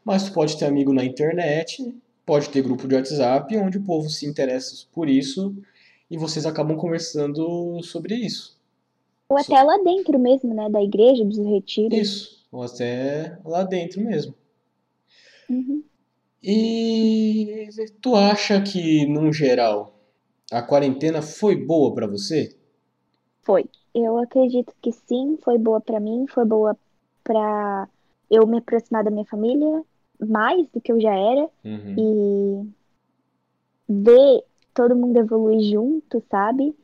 Mas tu pode ter amigo na internet, pode ter grupo de WhatsApp onde o povo se interessa por isso e vocês acabam conversando sobre isso. Ou até lá dentro mesmo, né? Da igreja, dos retiros. Isso, ou até lá dentro mesmo. Uhum. E tu acha que, no geral, a quarentena foi boa para você? Foi. Eu acredito que sim, foi boa para mim, foi boa para eu me aproximar da minha família mais do que eu já era uhum. e ver todo mundo evoluir junto, sabe?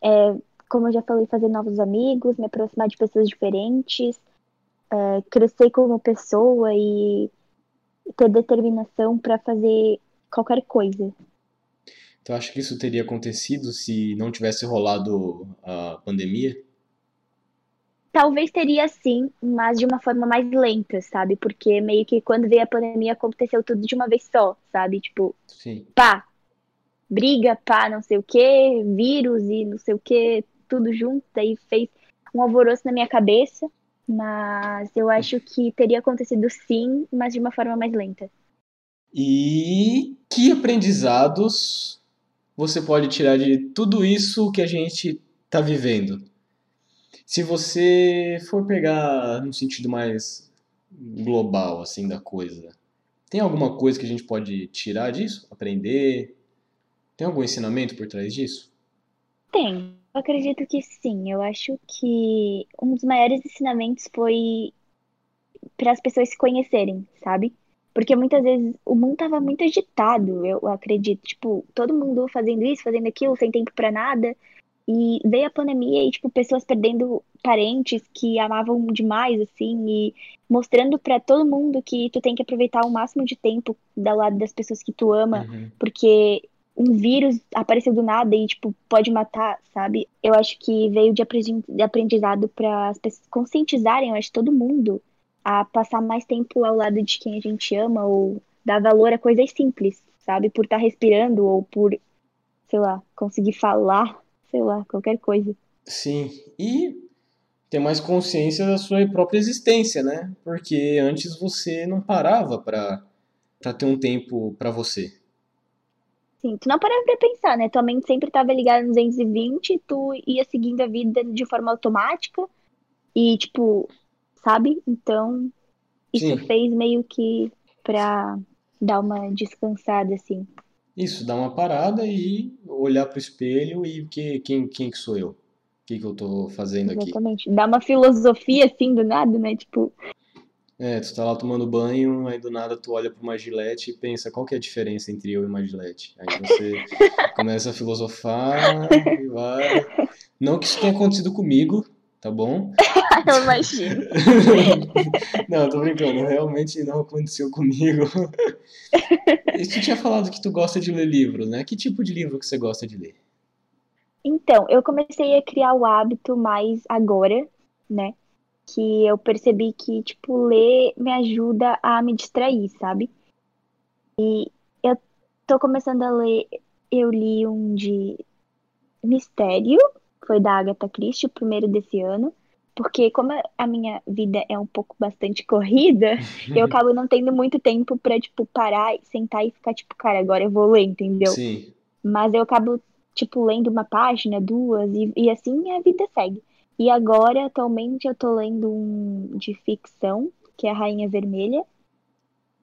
É, como eu já falei, fazer novos amigos, me aproximar de pessoas diferentes, é, crescer como pessoa e ter determinação para fazer qualquer coisa. Tu acha que isso teria acontecido se não tivesse rolado a pandemia? Talvez teria sim, mas de uma forma mais lenta, sabe? Porque meio que quando veio a pandemia aconteceu tudo de uma vez só, sabe? Tipo, sim. pá, briga, pá, não sei o que, vírus e não sei o que, tudo junto, aí fez um alvoroço na minha cabeça. Mas eu acho que teria acontecido sim, mas de uma forma mais lenta. E que aprendizados você pode tirar de tudo isso que a gente está vivendo? Se você for pegar no sentido mais global assim da coisa, tem alguma coisa que a gente pode tirar disso? Aprender? Tem algum ensinamento por trás disso? Tem. Eu acredito que sim. Eu acho que um dos maiores ensinamentos foi para as pessoas se conhecerem, sabe? Porque muitas vezes o mundo tava muito agitado, eu acredito. Tipo, todo mundo fazendo isso, fazendo aquilo, sem tempo para nada. E veio a pandemia e, tipo, pessoas perdendo parentes que amavam demais, assim, e mostrando para todo mundo que tu tem que aproveitar o máximo de tempo do lado das pessoas que tu ama, uhum. porque um vírus apareceu do nada e, tipo, pode matar, sabe? Eu acho que veio de aprendizado para as pessoas conscientizarem, eu acho, todo mundo a passar mais tempo ao lado de quem a gente ama ou dar valor a coisas simples, sabe? Por estar tá respirando ou por, sei lá, conseguir falar, sei lá, qualquer coisa. Sim, e ter mais consciência da sua própria existência, né? Porque antes você não parava para ter um tempo para você. Sim, tu não parava pra pensar, né? Tua mente sempre tava ligada no 220, tu ia seguindo a vida de forma automática E, tipo, sabe? Então, isso Sim. fez meio que pra dar uma descansada, assim. Isso, dar uma parada e olhar pro espelho e que, quem, quem que sou eu? O que que eu tô fazendo aqui? Exatamente. Dar uma filosofia, assim, do nada, né? Tipo, É, tu tá lá tomando banho, aí do nada tu olha pra uma Gillette e pensa qual que é a diferença entre eu e uma Gillette. Aí você começa a filosofar e vai. Não que isso tenha acontecido comigo, tá bom? eu imagino. Não, tô brincando, realmente não aconteceu comigo. E tu tinha falado que tu gosta de ler livros, né? Que tipo de livro que você gosta de ler? Então, eu comecei a criar o hábito mais agora, né? Que eu percebi que, tipo, ler me ajuda a me distrair, sabe? E eu tô começando a ler, eu li um de Mistério, foi da Agatha Christie, o primeiro desse ano. Porque como a minha vida é um pouco bastante corrida, eu acabo não tendo muito tempo pra, tipo, parar, sentar e ficar, tipo, cara, agora eu vou ler, entendeu? Sim, Mas eu acabo, tipo, lendo uma página, duas, e, e assim a vida segue. E agora, atualmente, eu tô lendo um de ficção, que é a Rainha Vermelha,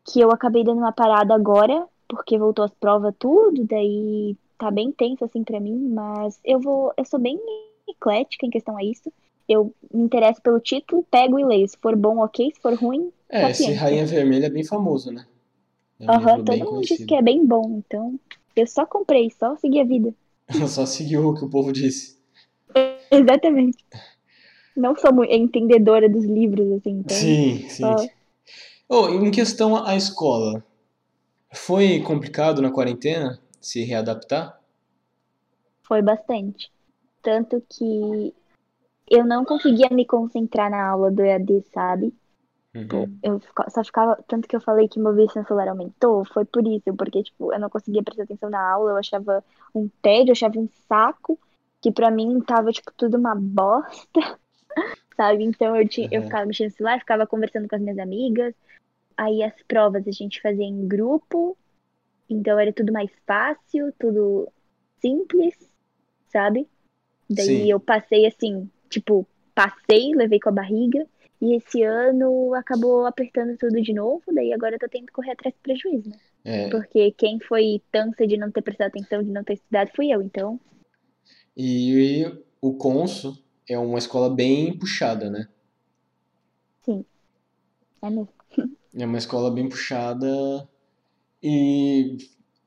que eu acabei dando uma parada agora, porque voltou as provas tudo, daí tá bem tenso assim pra mim, mas eu vou, eu sou bem eclética em questão a isso. Eu me interesso pelo título, pego e leio. Se for bom, ok. Se for ruim, É, esse paciência. Rainha Vermelha é bem famoso, né? É um Aham, todo mundo diz que é bem bom, então eu só comprei, só segui a vida. Só seguiu o que o povo disse. Exatamente. Não sou muito entendedora dos livros, assim, então Sim, sim. só Oh, em questão à escola, foi complicado na quarentena se readaptar? foi bastante. Tanto que eu não conseguia me concentrar na aula do EAD, sabe? Uhum. eu só ficava. Tanto que eu falei que meu vício celular aumentou, foi por isso, porque, tipo, eu não conseguia prestar atenção na aula, eu achava um tédio, eu achava um saco, que pra mim tava, tipo, tudo uma bosta, sabe? Então eu, tinha, eu Uhum. ficava mexendo no celular, ficava conversando com as minhas amigas, aí as provas a gente fazia em grupo, então era tudo mais fácil, tudo simples, sabe? Daí Sim. eu passei assim, tipo, passei, levei com a barriga. E esse ano acabou apertando tudo de novo, daí agora eu tô tendo que correr atrás do prejuízo, né? É, Porque quem foi tansa de não ter prestado atenção, de não ter estudado, fui eu. Então, e o Conso é uma escola bem puxada, né? sim, é mesmo. É uma escola bem puxada e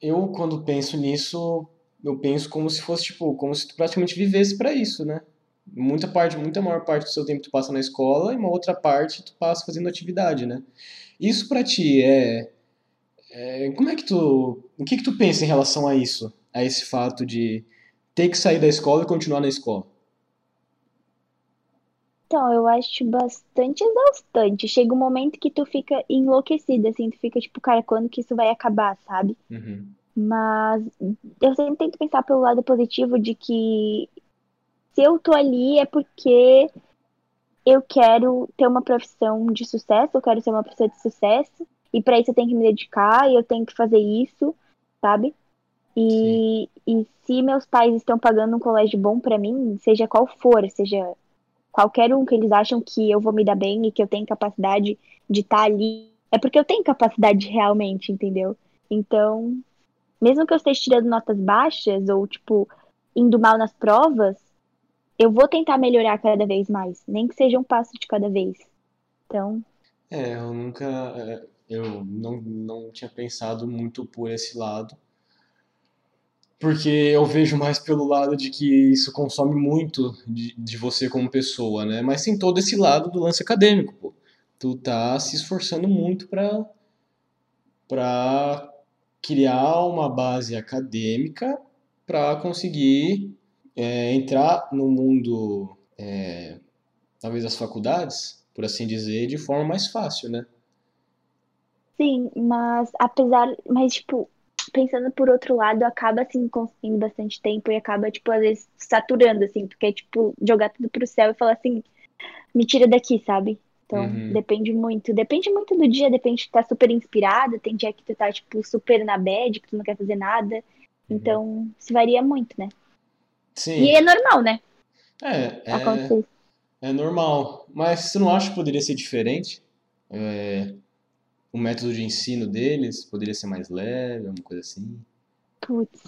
eu quando penso nisso, eu penso como se fosse tipo, como se tu praticamente vivesse para isso, né? Muita parte, muita maior parte do seu tempo tu passa na escola e uma outra parte tu passa fazendo atividade, né? Isso pra ti é, é- como é que tu, o que que tu pensa em relação a isso? A esse fato de ter que sair da escola e continuar na escola? Então, eu acho bastante exaustante. Chega um momento que tu fica enlouquecida, assim, tu fica tipo, cara, quando que isso vai acabar, sabe? Uhum. Mas eu sempre tento pensar pelo lado positivo de que se eu tô ali é porque eu quero ter uma profissão de sucesso, eu quero ser uma pessoa de sucesso, e pra isso eu tenho que me dedicar, e eu tenho que fazer isso, sabe? E, e se meus pais estão pagando um colégio bom pra mim, seja qual for, seja qualquer um que eles acham que eu vou me dar bem e que eu tenho capacidade de estar ali, é porque eu tenho capacidade realmente, entendeu? Então, mesmo que eu esteja tirando notas baixas ou, tipo, indo mal nas provas, eu vou tentar melhorar cada vez mais, nem que seja um passo de cada vez. Então, É, eu nunca, é, eu não, não tinha pensado muito por esse lado, porque eu vejo mais pelo lado de que isso consome muito de, de você como pessoa, né? Mas tem todo esse lado do lance acadêmico, pô. Tu tá se esforçando muito pra, pra criar uma base acadêmica pra conseguir é, entrar no mundo, é, talvez das faculdades, por assim dizer, de forma mais fácil, né? sim, mas apesar, mas tipo, pensando por outro lado, acaba assim consumindo bastante tempo e acaba tipo às vezes saturando assim, porque é tipo jogar tudo pro céu e falar assim, me tira daqui, sabe? Então, Uhum. depende muito, depende muito do dia, depende de estar super inspirada, tem dia que tu tá tipo super na bad, que tu não quer fazer nada. Então, isso varia muito, né? Sim. E é normal, né? É, é, Acontecer é normal. Mas você não acha que poderia ser diferente? É, o método de ensino deles poderia ser mais leve, alguma coisa assim? Putz.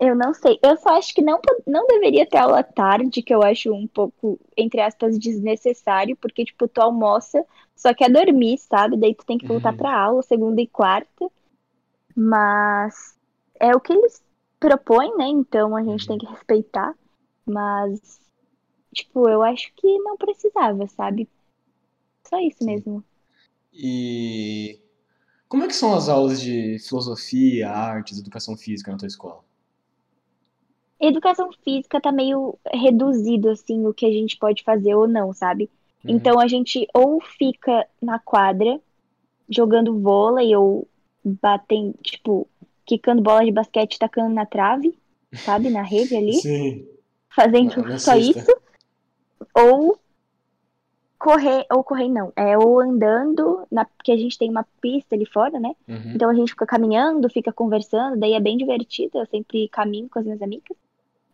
Eu não sei. Eu só acho que não, não deveria ter aula tarde, que eu acho um pouco, entre aspas, desnecessário, porque, tipo, tu almoça, só quer dormir, sabe? Daí tu tem que voltar Uhum. pra aula, segunda e quarta. Mas é o que eles propõem, né? Então a gente tem que respeitar. Mas, tipo, eu acho que não precisava, sabe? Só isso Sim. mesmo. E como é que são as aulas de filosofia, artes, educação física na tua escola? Educação física tá meio reduzido, assim, o que a gente pode fazer ou não, sabe? Uhum. Então a gente ou fica na quadra jogando vôlei ou batendo, tipo, quicando bola de basquete e tacando na trave, sabe? Na rede ali, Sim. fazendo Na- na só isso. Ou correr, ou correr não, é ou andando, na, porque a gente tem uma pista ali fora, né? Uhum. Então a gente fica caminhando, fica conversando, daí é bem divertido. Eu sempre caminho com as minhas amigas.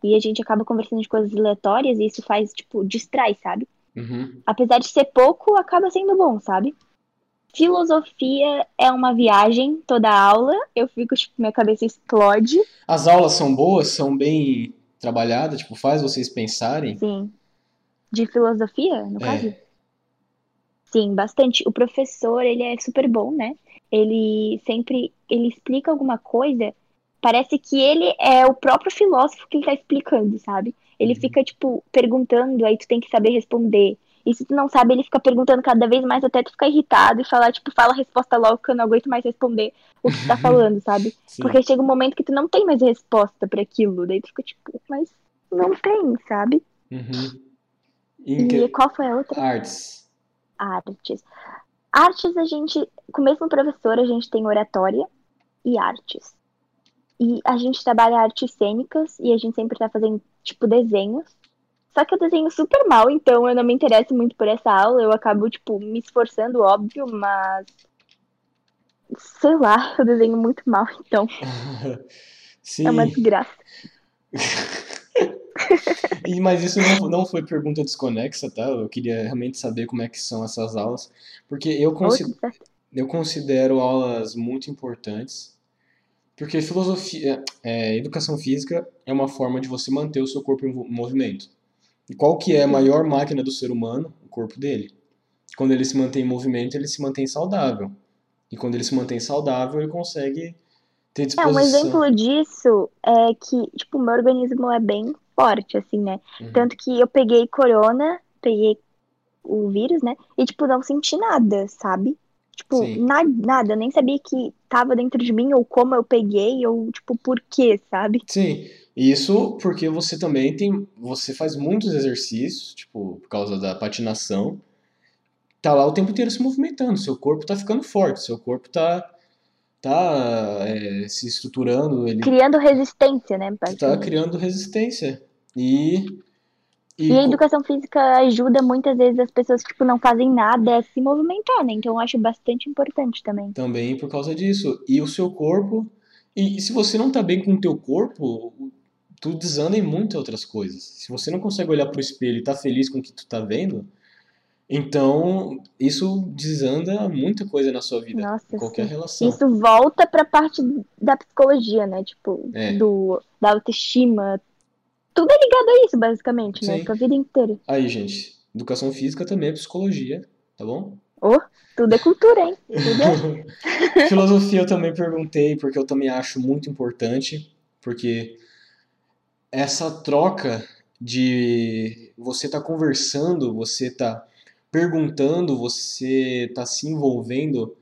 E a gente acaba conversando de coisas aleatórias e isso faz, tipo, distrai, sabe? Uhum. Apesar de ser pouco, acaba sendo bom, sabe? Filosofia é uma viagem toda aula. Eu fico, tipo, minha cabeça explode. As aulas são boas, são bem trabalhadas, tipo, faz vocês pensarem. Sim. De filosofia, no caso? Sim, bastante. O professor, ele é super bom, né? Ele sempre, ele explica alguma coisa, parece que ele é o próprio filósofo que ele tá explicando, sabe? Ele Uhum. fica, tipo, perguntando, aí tu tem que saber responder. E se tu não sabe, ele fica perguntando cada vez mais até tu ficar irritado e falar, tipo, fala a resposta logo que eu não aguento mais responder o que tu tá falando, sabe? Sim. Porque chega um momento que tu não tem mais resposta pra aquilo. Daí tu fica, tipo, mas não tem, sabe? Uhum. E qual foi a outra? Artes. Artes. Artes, a gente, com o mesmo professor, a gente tem oratória e artes. E a gente trabalha artes cênicas e a gente sempre tá fazendo, tipo, desenhos. Só que eu desenho super mal, então eu não me interesso muito por essa aula. Eu acabo, tipo, me esforçando, óbvio, mas. Sei lá, eu desenho muito mal, então Sim. é uma desgraça. E, mas isso não, não foi pergunta desconexa, tá? Eu queria realmente saber como é que são essas aulas, porque eu, consi- Outra, eu considero aulas muito importantes, porque filosofia, é, educação física é uma forma de você manter o seu corpo em movimento. E qual que é a maior máquina do ser humano? O corpo dele. Quando ele se mantém em movimento, ele se mantém saudável. E quando ele se mantém saudável, ele consegue ter É, um disposição. exemplo disso é que, tipo, o meu organismo é bem forte, assim, né? Uhum. Tanto que eu peguei corona, peguei o vírus, né? E, tipo, não senti nada, sabe? Tipo, na- nada, eu nem sabia que tava dentro de mim, ou como eu peguei, ou, tipo, por quê, sabe? Sim, isso porque você também tem, você faz muitos exercícios, tipo, por causa da patinação, tá lá o tempo inteiro se movimentando, seu corpo tá ficando forte, seu corpo tá, tá é, se estruturando, ele Criando resistência, né? tá basicamente. criando resistência. E, e E a educação física ajuda muitas vezes as pessoas que, tipo, não fazem nada a se movimentar, né? Então eu acho bastante importante também. também por causa disso. E o seu corpo, e, e se você não tá bem com o teu corpo, tu desanda em muitas outras coisas. Se você não consegue olhar pro espelho e tá feliz com o que tu tá vendo, então isso desanda muita coisa na sua vida, Nossa, qualquer sim. relação. Isso volta pra parte da psicologia, né? Tipo, É. do, da autoestima. Tudo é ligado a isso, basicamente, né? Sim. Tua vida inteira. Aí, gente, educação física também é psicologia, tá bom? Oh, tudo é cultura, hein? É... Filosofia eu também perguntei, porque eu também acho muito importante, porque essa troca de você tá conversando, você tá perguntando, você tá se envolvendo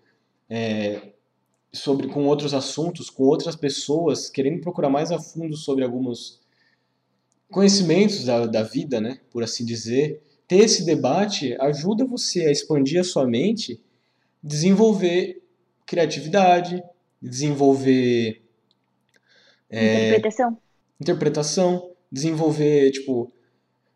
é, sobre com outros assuntos, com outras pessoas, querendo procurar mais a fundo sobre alguns conhecimentos da, da vida, né, por assim dizer. Ter esse debate ajuda você a expandir a sua mente, desenvolver criatividade, desenvolver é, Interpretação. interpretação, desenvolver, tipo,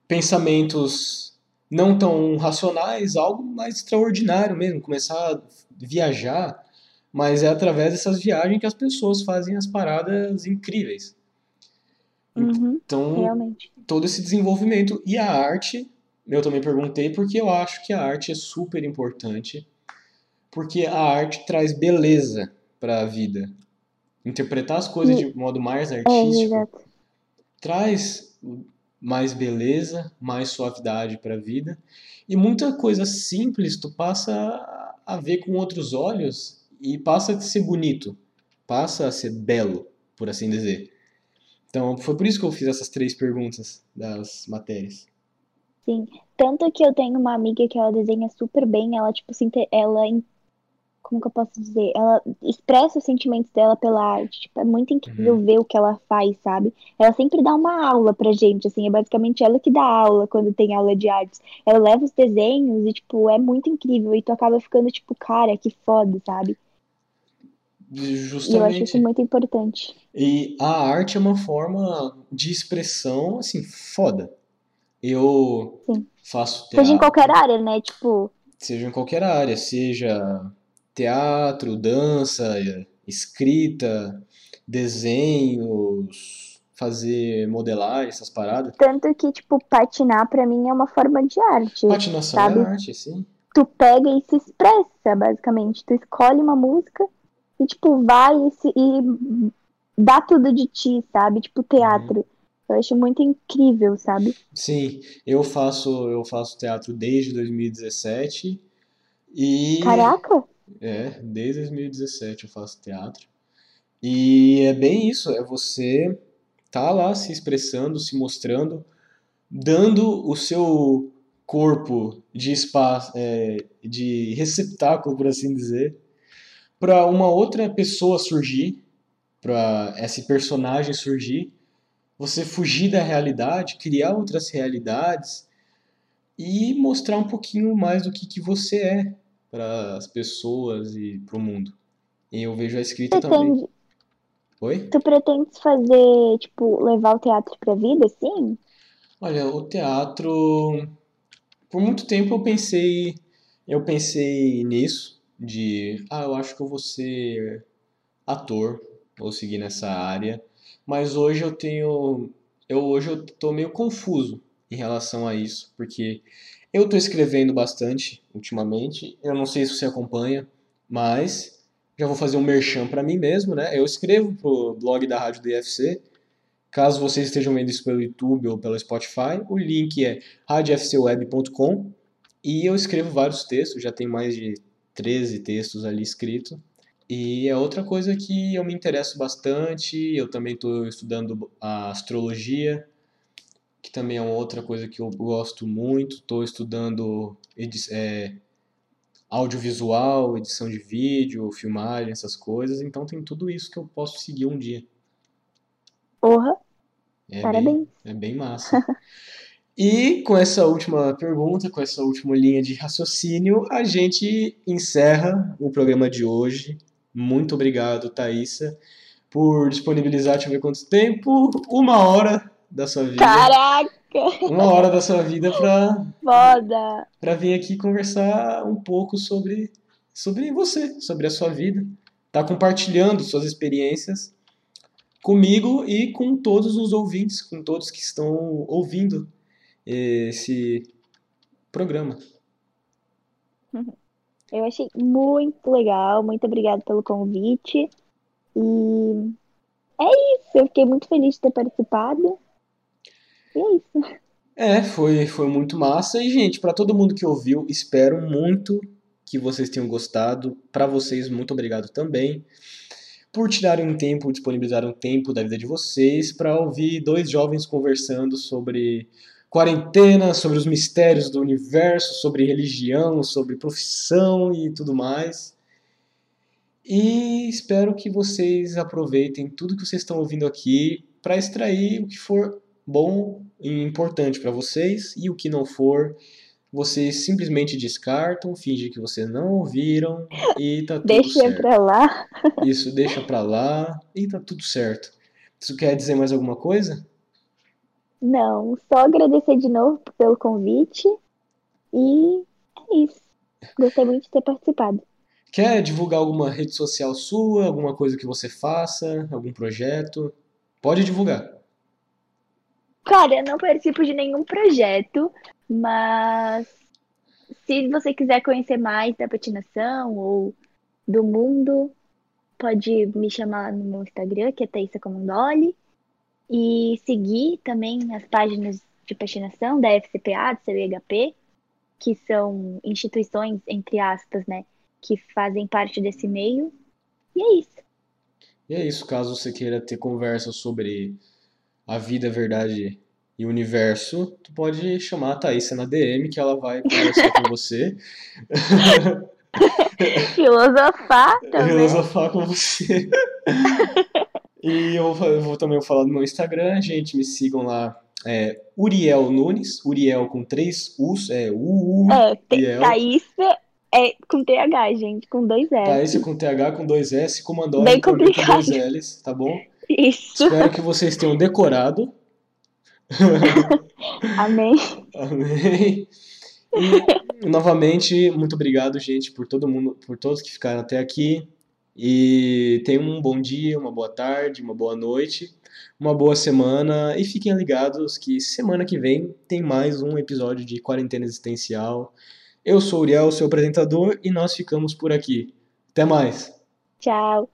pensamentos não tão racionais, algo mais extraordinário mesmo, começar a viajar, mas é através dessas viagens que as pessoas fazem as paradas incríveis. Uhum, Então, realmente. todo esse desenvolvimento e a arte eu também perguntei porque eu acho que a arte é super importante, porque a arte traz beleza para a vida. Interpretar as coisas de modo mais É, artístico exato. traz mais beleza, mais suavidade para a vida. E muita coisa simples tu passa a- ver com outros olhos e passa a ser bonito, passa a ser belo, por assim dizer. Então, foi por isso que eu fiz essas três perguntas das matérias. Sim. Tanto que eu tenho uma amiga que ela desenha super bem, ela, tipo, se ela, como que eu posso dizer? Ela expressa os sentimentos dela pela arte. Tipo, é muito incrível ver o que ela faz, sabe? Ela sempre dá uma aula pra gente, assim, é basicamente ela que dá aula quando tem aula de artes. Ela leva os desenhos e, tipo, é muito incrível. E tu acaba ficando, tipo, cara, que foda, sabe? E eu acho isso Justamente. muito importante. E a arte é uma forma de expressão, assim, foda. Eu Sim. faço Seja em teatro, qualquer área, né? Tipo, seja em qualquer área, seja teatro, dança, escrita, desenhos, fazer modelagem, essas paradas. tanto que, tipo, patinar pra mim é uma forma de arte. Patinação sabe? é arte, sim. tu pega e se expressa, basicamente. Tu escolhe uma música e, tipo, vai e, se- e dá tudo de ti, sabe? Tipo, teatro. Eu acho muito incrível, sabe? Sim, eu faço eu faço teatro desde 2017 e Caraca! É, desde 2017 eu faço teatro. E é bem isso, é você tá lá se expressando, se mostrando, dando o seu corpo de espaço, é, de receptáculo, por assim dizer, para uma outra pessoa surgir, para esse personagem surgir, você fugir da realidade, criar outras realidades e mostrar um pouquinho mais do que, que você é para as pessoas e para o mundo. E eu vejo a escrita também. Pretende, Oi? tu pretendes fazer, tipo, levar o teatro pra vida, assim? Olha, o teatro, por muito tempo eu pensei, eu pensei nisso, de, ah, eu acho que eu vou ser ator, vou seguir nessa área, mas hoje eu tenho, eu hoje eu tô meio confuso em relação a isso, porque eu tô escrevendo bastante ultimamente, eu não sei se você acompanha, mas já vou fazer um merchan para mim mesmo, né? Eu escrevo pro blog da Rádio DFC, Caso vocês estejam vendo isso pelo YouTube ou pelo Spotify, o link é radiofcweb.com e eu escrevo vários textos, já tem mais de 13 textos ali escritos. E é outra coisa que eu me interesso bastante, eu também estou estudando a astrologia, que também é uma outra coisa que eu gosto muito. Estou estudando edi- é, audiovisual, edição de vídeo, filmagem, essas coisas. Então tem tudo isso que eu posso seguir um dia. Porra, É bem, parabéns. é bem massa. E com essa última pergunta, com essa última linha de raciocínio, a gente encerra o programa de hoje. Muito obrigado, Thaisa, por disponibilizar, deixa eu ver quanto tempo, uma hora da sua vida. Caraca, Uma hora da sua vida para foda! para vir aqui conversar um pouco sobre, sobre você, sobre a sua vida. Tá compartilhando suas experiências comigo e com todos os ouvintes, com todos que estão ouvindo esse programa. Eu achei muito legal, muito obrigada pelo convite. E é isso, eu fiquei muito feliz de ter participado. E é isso. É, foi, foi muito massa. E, gente, para todo mundo que ouviu, espero muito que vocês tenham gostado. Para vocês, muito obrigado também por tirarem um tempo, disponibilizarem um tempo da vida de vocês para ouvir dois jovens conversando sobre quarentena, sobre os mistérios do universo, sobre religião, sobre profissão e tudo mais. E espero que vocês aproveitem tudo que vocês estão ouvindo aqui para extrair o que for bom importante para vocês e o que não for, vocês simplesmente descartam, fingem que vocês não ouviram e tá tudo Deixa certo. pra lá. Isso deixa pra lá e tá tudo certo. Isso quer dizer mais alguma coisa? Não, só agradecer de novo pelo convite. E é isso. Gostei muito de ter participado. Quer divulgar alguma rede social sua, alguma coisa que você faça, algum projeto? Pode divulgar. Cara, eu não participo de nenhum projeto, Mas se você quiser conhecer mais da patinação ou do mundo, pode me chamar no meu Instagram, que é Thaisa Comandoli, e seguir também as páginas de patinação da FCPA, do CBHP, que são instituições, entre aspas, né, que fazem parte desse meio. E é isso. E é isso, caso você queira ter conversa sobre a vida, a verdade e o universo, tu pode chamar a Thaís na DM que ela vai conversar com você. Filosofar também. Filosofar com você. e eu vou, eu vou também falar no meu Instagram, gente, me sigam lá. É, Uriel Nunes, Uriel com três U's, é U, U, É, tem Thaís é com TH, gente, com dois S. Thaís com TH, com dois S, com Bem com dois L's, tá bom? Isso. Espero que vocês tenham decorado. Amém. Amém. E, novamente, muito obrigado, gente, por todo mundo, por todos que ficaram até aqui. E tenham um bom dia, uma boa tarde, uma boa noite, uma boa semana. E fiquem ligados que semana que vem tem mais um episódio de Quarentena Existencial. Eu sou o Uriel, seu apresentador, e nós ficamos por aqui. Até mais. Tchau.